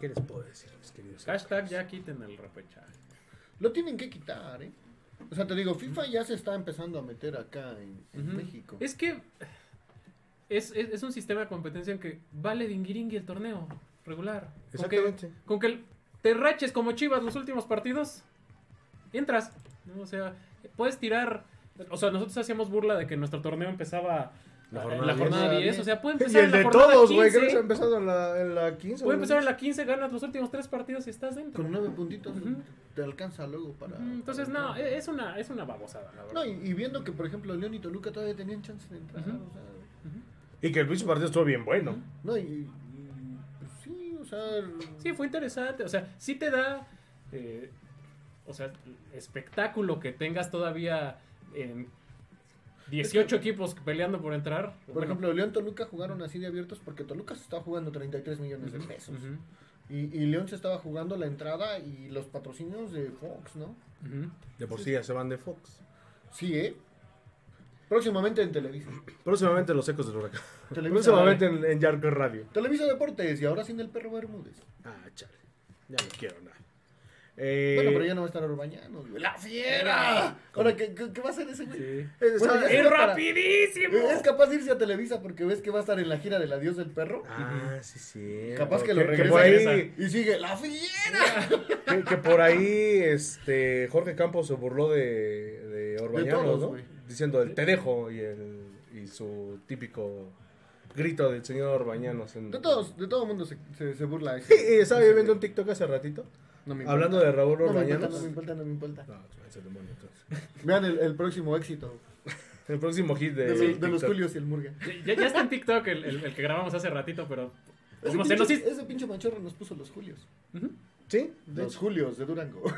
¿Qué les puedo decir, mis queridos? Hashtag ya quiten el repechaje. Lo tienen que quitar, ¿eh? O sea, te digo, FIFA ya se está empezando a meter acá en. México. Es que es, es, es un sistema de competencia en que vale dingiringui el torneo regular. Con que, Exactamente. con que te raches como chivas los últimos partidos, entras. ¿no? O sea, puedes tirar. O sea, nosotros hacíamos burla de que nuestro torneo empezaba La en jornada la 10. jornada 10. 10. O sea, puede Y empezar el en la de jornada todos, güey. 15. Creo que ha empezado en la, en la 15. Puede empezar en la 15, ganas los últimos tres partidos y estás dentro. Con nueve puntitos te alcanza luego para... Entonces, para no, entrar. es una, es una babosada, la verdad. No, y, y viendo que, por ejemplo, León y Toluca todavía tenían chance de entrar. O sea, Y que el pinche partido estuvo bien bueno. no, y, y- pues sí, o sea... Sí, fue interesante. O sea, sí te da. eh, o sea, espectáculo que tengas todavía en 18 equipos peleando por entrar. Por Bueno, ejemplo, León Toluca jugaron así de abiertos porque Toluca se estaba jugando 33 millones de pesos. Y, y León se estaba jugando la entrada y los patrocinios de Fox, ¿no? De por sí ya se van de Fox. Sí, ¿eh? Próximamente en Televisa. Próximamente los ecos del huracán. Televisa, Próximamente en, en Yarker Radio. Televisa Deportes y ahora sin el perro Bermúdez. Ah, chale. Ya no quiero nada. Eh, Bueno, pero ya no va a estar Urbañano. güey. ¡La fiera! Ahora, ¿qué, qué, va a hacer ese güey? Sí. eh, Bueno, ¿sabe- ya- ¡Es rapidísimo! Es capaz de irse a Televisa porque ves que va a estar en la gira del adiós del perro. Ah, sí, sí. Capaz que lo regresa. ahí. Y sigue, ¡la fiera! [LAUGHS] que, que por ahí este, Jorge Campos se burló de, de Orbañanos, todos, ¿no? Diciendo el te dejo y, el, y su típico grito del señor Bañanos. En... De todos, de todo el mundo se, se, se burla. Sí, estaba yo viendo un TikTok hace ratito. No me Hablando de Raúl no me importa, no me importa, no me importa. No, es el demonio, entonces. [LAUGHS] Vean el, el próximo éxito [LAUGHS] El próximo hit de, de, los- de los TikTok. Julios y el Murga. Ya, ya está en TikTok el, el- el que grabamos hace ratito, pero. Ese, pinche, nos hizo- ese pinche machorro nos puso los Julios. ¿Sí? De Los hecho. Julios de Durango. [LAUGHS]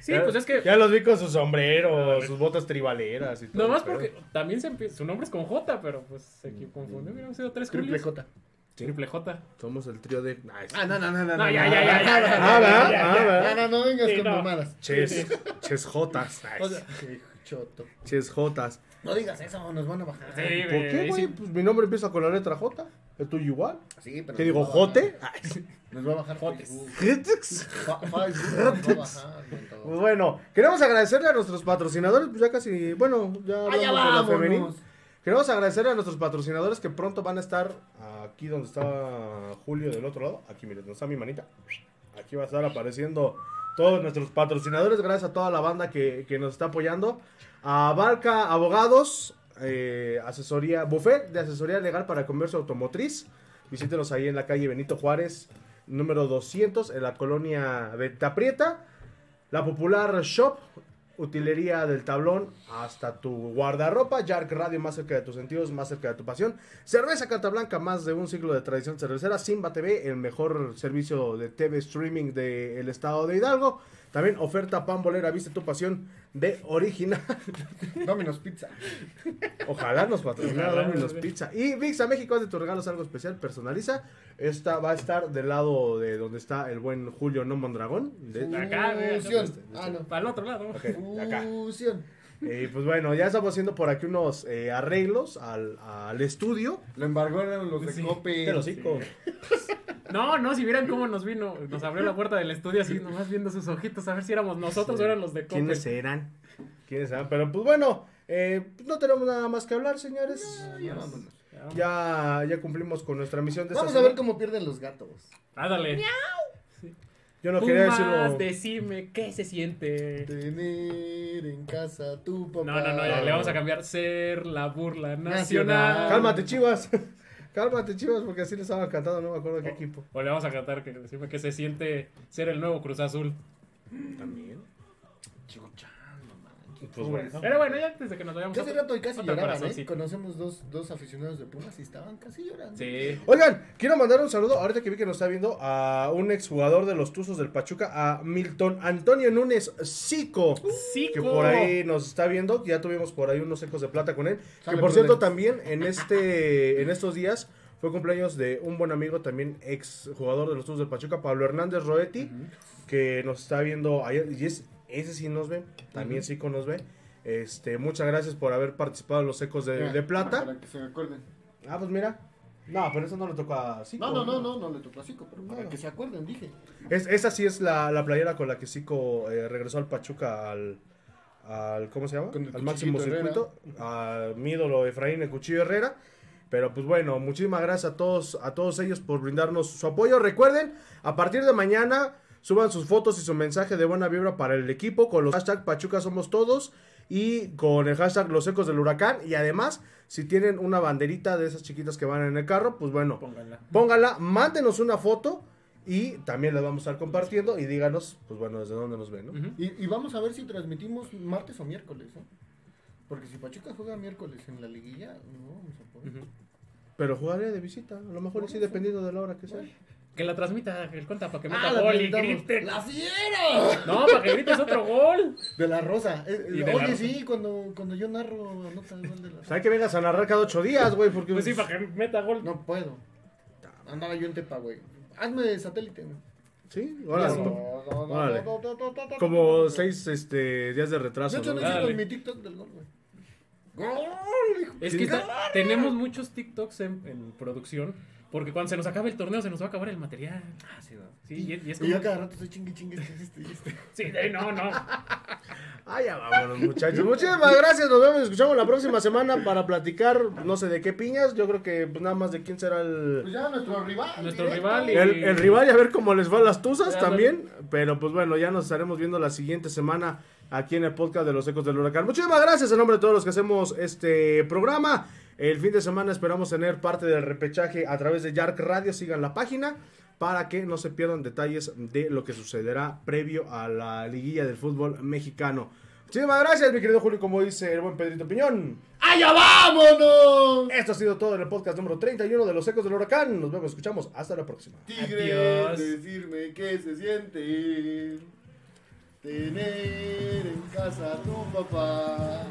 Sí, Ya- pues es que. Ya los vi con su sombrero, sus botas tribaleras y todo. Nomás pero- porque también se empieza. Su nombre es con J, pero pues se equi- confundió. Hubieran sido tres Triple Julios. J. Triple J. Somos el trío de. Nice. Ah, no, no, no, no. No, ya, ya, ya, ya, ya, Ah. No, no, no vengas con mamadas. Ches, ches Jotas. Choto. Ches Jotas. No digas eso, nos van a bajar. Sí, ¿Por qué, güey? Pues mi nombre empieza con la letra J. ¿El tuyo igual? Sí, pero ¿Qué nos digo, va a bajar. Jote? Nos va a bajar Jotes. [LAUGHS] Todo. Pues bueno, queremos agradecerle a nuestros patrocinadores, pues ya casi, bueno, ya Ah, ya de. Queremos agradecerle a nuestros patrocinadores que pronto van a estar aquí donde está Julio del otro lado. Aquí, miren, donde está mi manita. Aquí va a estar apareciendo todos nuestros patrocinadores. Gracias a toda la banda que, que nos está apoyando. A Barca Abogados, eh, asesoría, buffet de asesoría legal para comercio automotriz. Visítenos ahí en la calle Benito Juárez, número 200, en la colonia Venta Prieta. La popular shop, utilería del tablón hasta tu guardarropa. Jark Radio más cerca de tus sentidos, más cerca de tu pasión. Cerveza Carta Blanca, más de un siglo de tradición cervecera. Simba TV, el mejor servicio de TV streaming del estado de Hidalgo. También oferta pan bolera, viste tu pasión de original. [LAUGHS] Domino's Pizza. Ojalá nos patrocinara Domino's. Pizza. Y Vixa México, haz de tus regalos algo especial, personaliza. Esta va a estar del lado de donde está el buen Julio No Mondragón. De- Acá, güey, Fusión. Ah, no. Para el otro lado. Ok, de acá. Fusión. Y pues bueno, ya estamos haciendo por aquí unos eh, arreglos al, al estudio. Lo embargaron los de Sí. Cope. De los hocico. No, no, si vieran cómo nos vino, nos abrió la puerta del estudio así, nomás viendo sus ojitos, a ver si éramos nosotros o eran los de Coppel. ¿Quiénes eran? ¿Quiénes eran? Pero pues bueno, eh, no tenemos nada más que hablar, señores. Ya vámonos. Ya, ya cumplimos con nuestra misión de esta Vamos a ver cómo pierden los gatos. Ándale. Yo no quería decirlo. decime qué se siente. Tener en casa tu papá. No, no, no, ya le vamos a cambiar ser la burla nacional. Nacional. Cálmate, chivas. [LAUGHS] Cálmate, chivas, porque así les estaban cantando, no me acuerdo qué equipo. O le vamos a cantar que decime qué se siente ser el nuevo Cruz Azul. También. Pues bueno. Pero bueno, ya desde que nos vayamos. Hace rato y casi lloraban, ¿eh? Conocemos dos, dos aficionados de Pumas y estaban casi llorando. Sí. Oigan, quiero mandar un saludo, ahorita que vi que nos está viendo, a un exjugador de los Tuzos del Pachuca, a Milton Antonio Núñez Zico. Sí, que por ahí nos está viendo, que ya tuvimos por ahí unos ecos de plata con él. Sale que por cierto también en este en estos días fue cumpleaños de un buen amigo, también ex jugador de los Tuzos del Pachuca, Pablo Hernández Roetti, que nos está viendo ayer, y es, ese sí nos ve, también Zico nos ve. Este, muchas gracias por haber participado en los ecos de, Mira, de plata. Para que se acuerden. Ah, pues mira. No, pero eso no le toca a Zico. No, no, no, no, no le tocó a Zico, pero para No. que se acuerden, dije. Es, esa sí es la, la playera con la que Zico eh, regresó al Pachuca al, al ¿cómo se llama? Al máximo circuito, a mi ídolo Efraín el Cuchillo Herrera. Pero pues bueno, muchísimas gracias a todos, a todos ellos por brindarnos su apoyo. Recuerden, a partir de mañana suban sus fotos y su mensaje de buena vibra para el equipo con los hashtag Pachuca somos todos y con el hashtag los ecos del huracán. Y además, si tienen una banderita de esas chiquitas que van en el carro, pues bueno, Pónganla. pónganla, mándenos una foto y también la vamos a estar compartiendo y díganos, pues bueno, desde dónde nos ven, ¿no? Y, y vamos a ver si transmitimos martes o miércoles, ¿eh? Porque si Pachuca juega miércoles en la liguilla, no vamos a poder. Pero jugaría de visita, a lo mejor sí, dependiendo de la hora que sea. Que la transmita el conta para que meta Ah, la gol y grite. ¡La fiera! No, para que grites otro gol. De la Rosa. Eh, Y eh, de la oye, Rosa. sí, cuando, cuando yo narro anota el gol de la O sea, hay que vengas a narrar cada ocho días, güey, porque... Pues sí, para que meta gol. No puedo. Andaba yo en Tepa, güey. Hazme satélite. güey. Sí, ahora No, sí. no, no, Órale. no, no, no, no, no, Como seis este, días de De retraso, hecho, no hicieron mi TikTok del gol, güey. ¡Gol! Es que está- tenemos muchos TikToks en, en producción. Porque cuando se nos acabe el torneo se nos va a acabar el material. Ah, sí, güey. Sí, y, y es Y yo como. cada rato estoy chingue, chingue, este, este, este. Sí, de- no, no. Ah, ya vámonos, muchachos. [LAUGHS] Muchísimas gracias. Nos vemos y escuchamos la próxima semana para platicar, no sé de qué piñas. Yo creo que pues, nada más de quién será el, Pues ya nuestro rival. Nuestro directo. rival y- el, el rival y a ver cómo les van las tuzas Ya, también. Pero pues bueno, ya nos estaremos viendo la siguiente semana aquí en el podcast de los Ecos del Huracán. Muchísimas gracias en nombre de todos los que hacemos este programa. El fin de semana esperamos tener parte del repechaje a través de Yark Radio. Sigan la página para que no se pierdan detalles de lo que sucederá previo a la liguilla del fútbol mexicano. Muchísimas gracias, mi querido Julio, como dice el buen Pedrito Piñón. ¡Allá vámonos! Esto ha sido todo en el podcast número 31 de Los Ecos del Huracán. Nos vemos, escuchamos. Hasta la próxima. Tigre, Adiós. decirme qué se siente tener en casa a tu papá.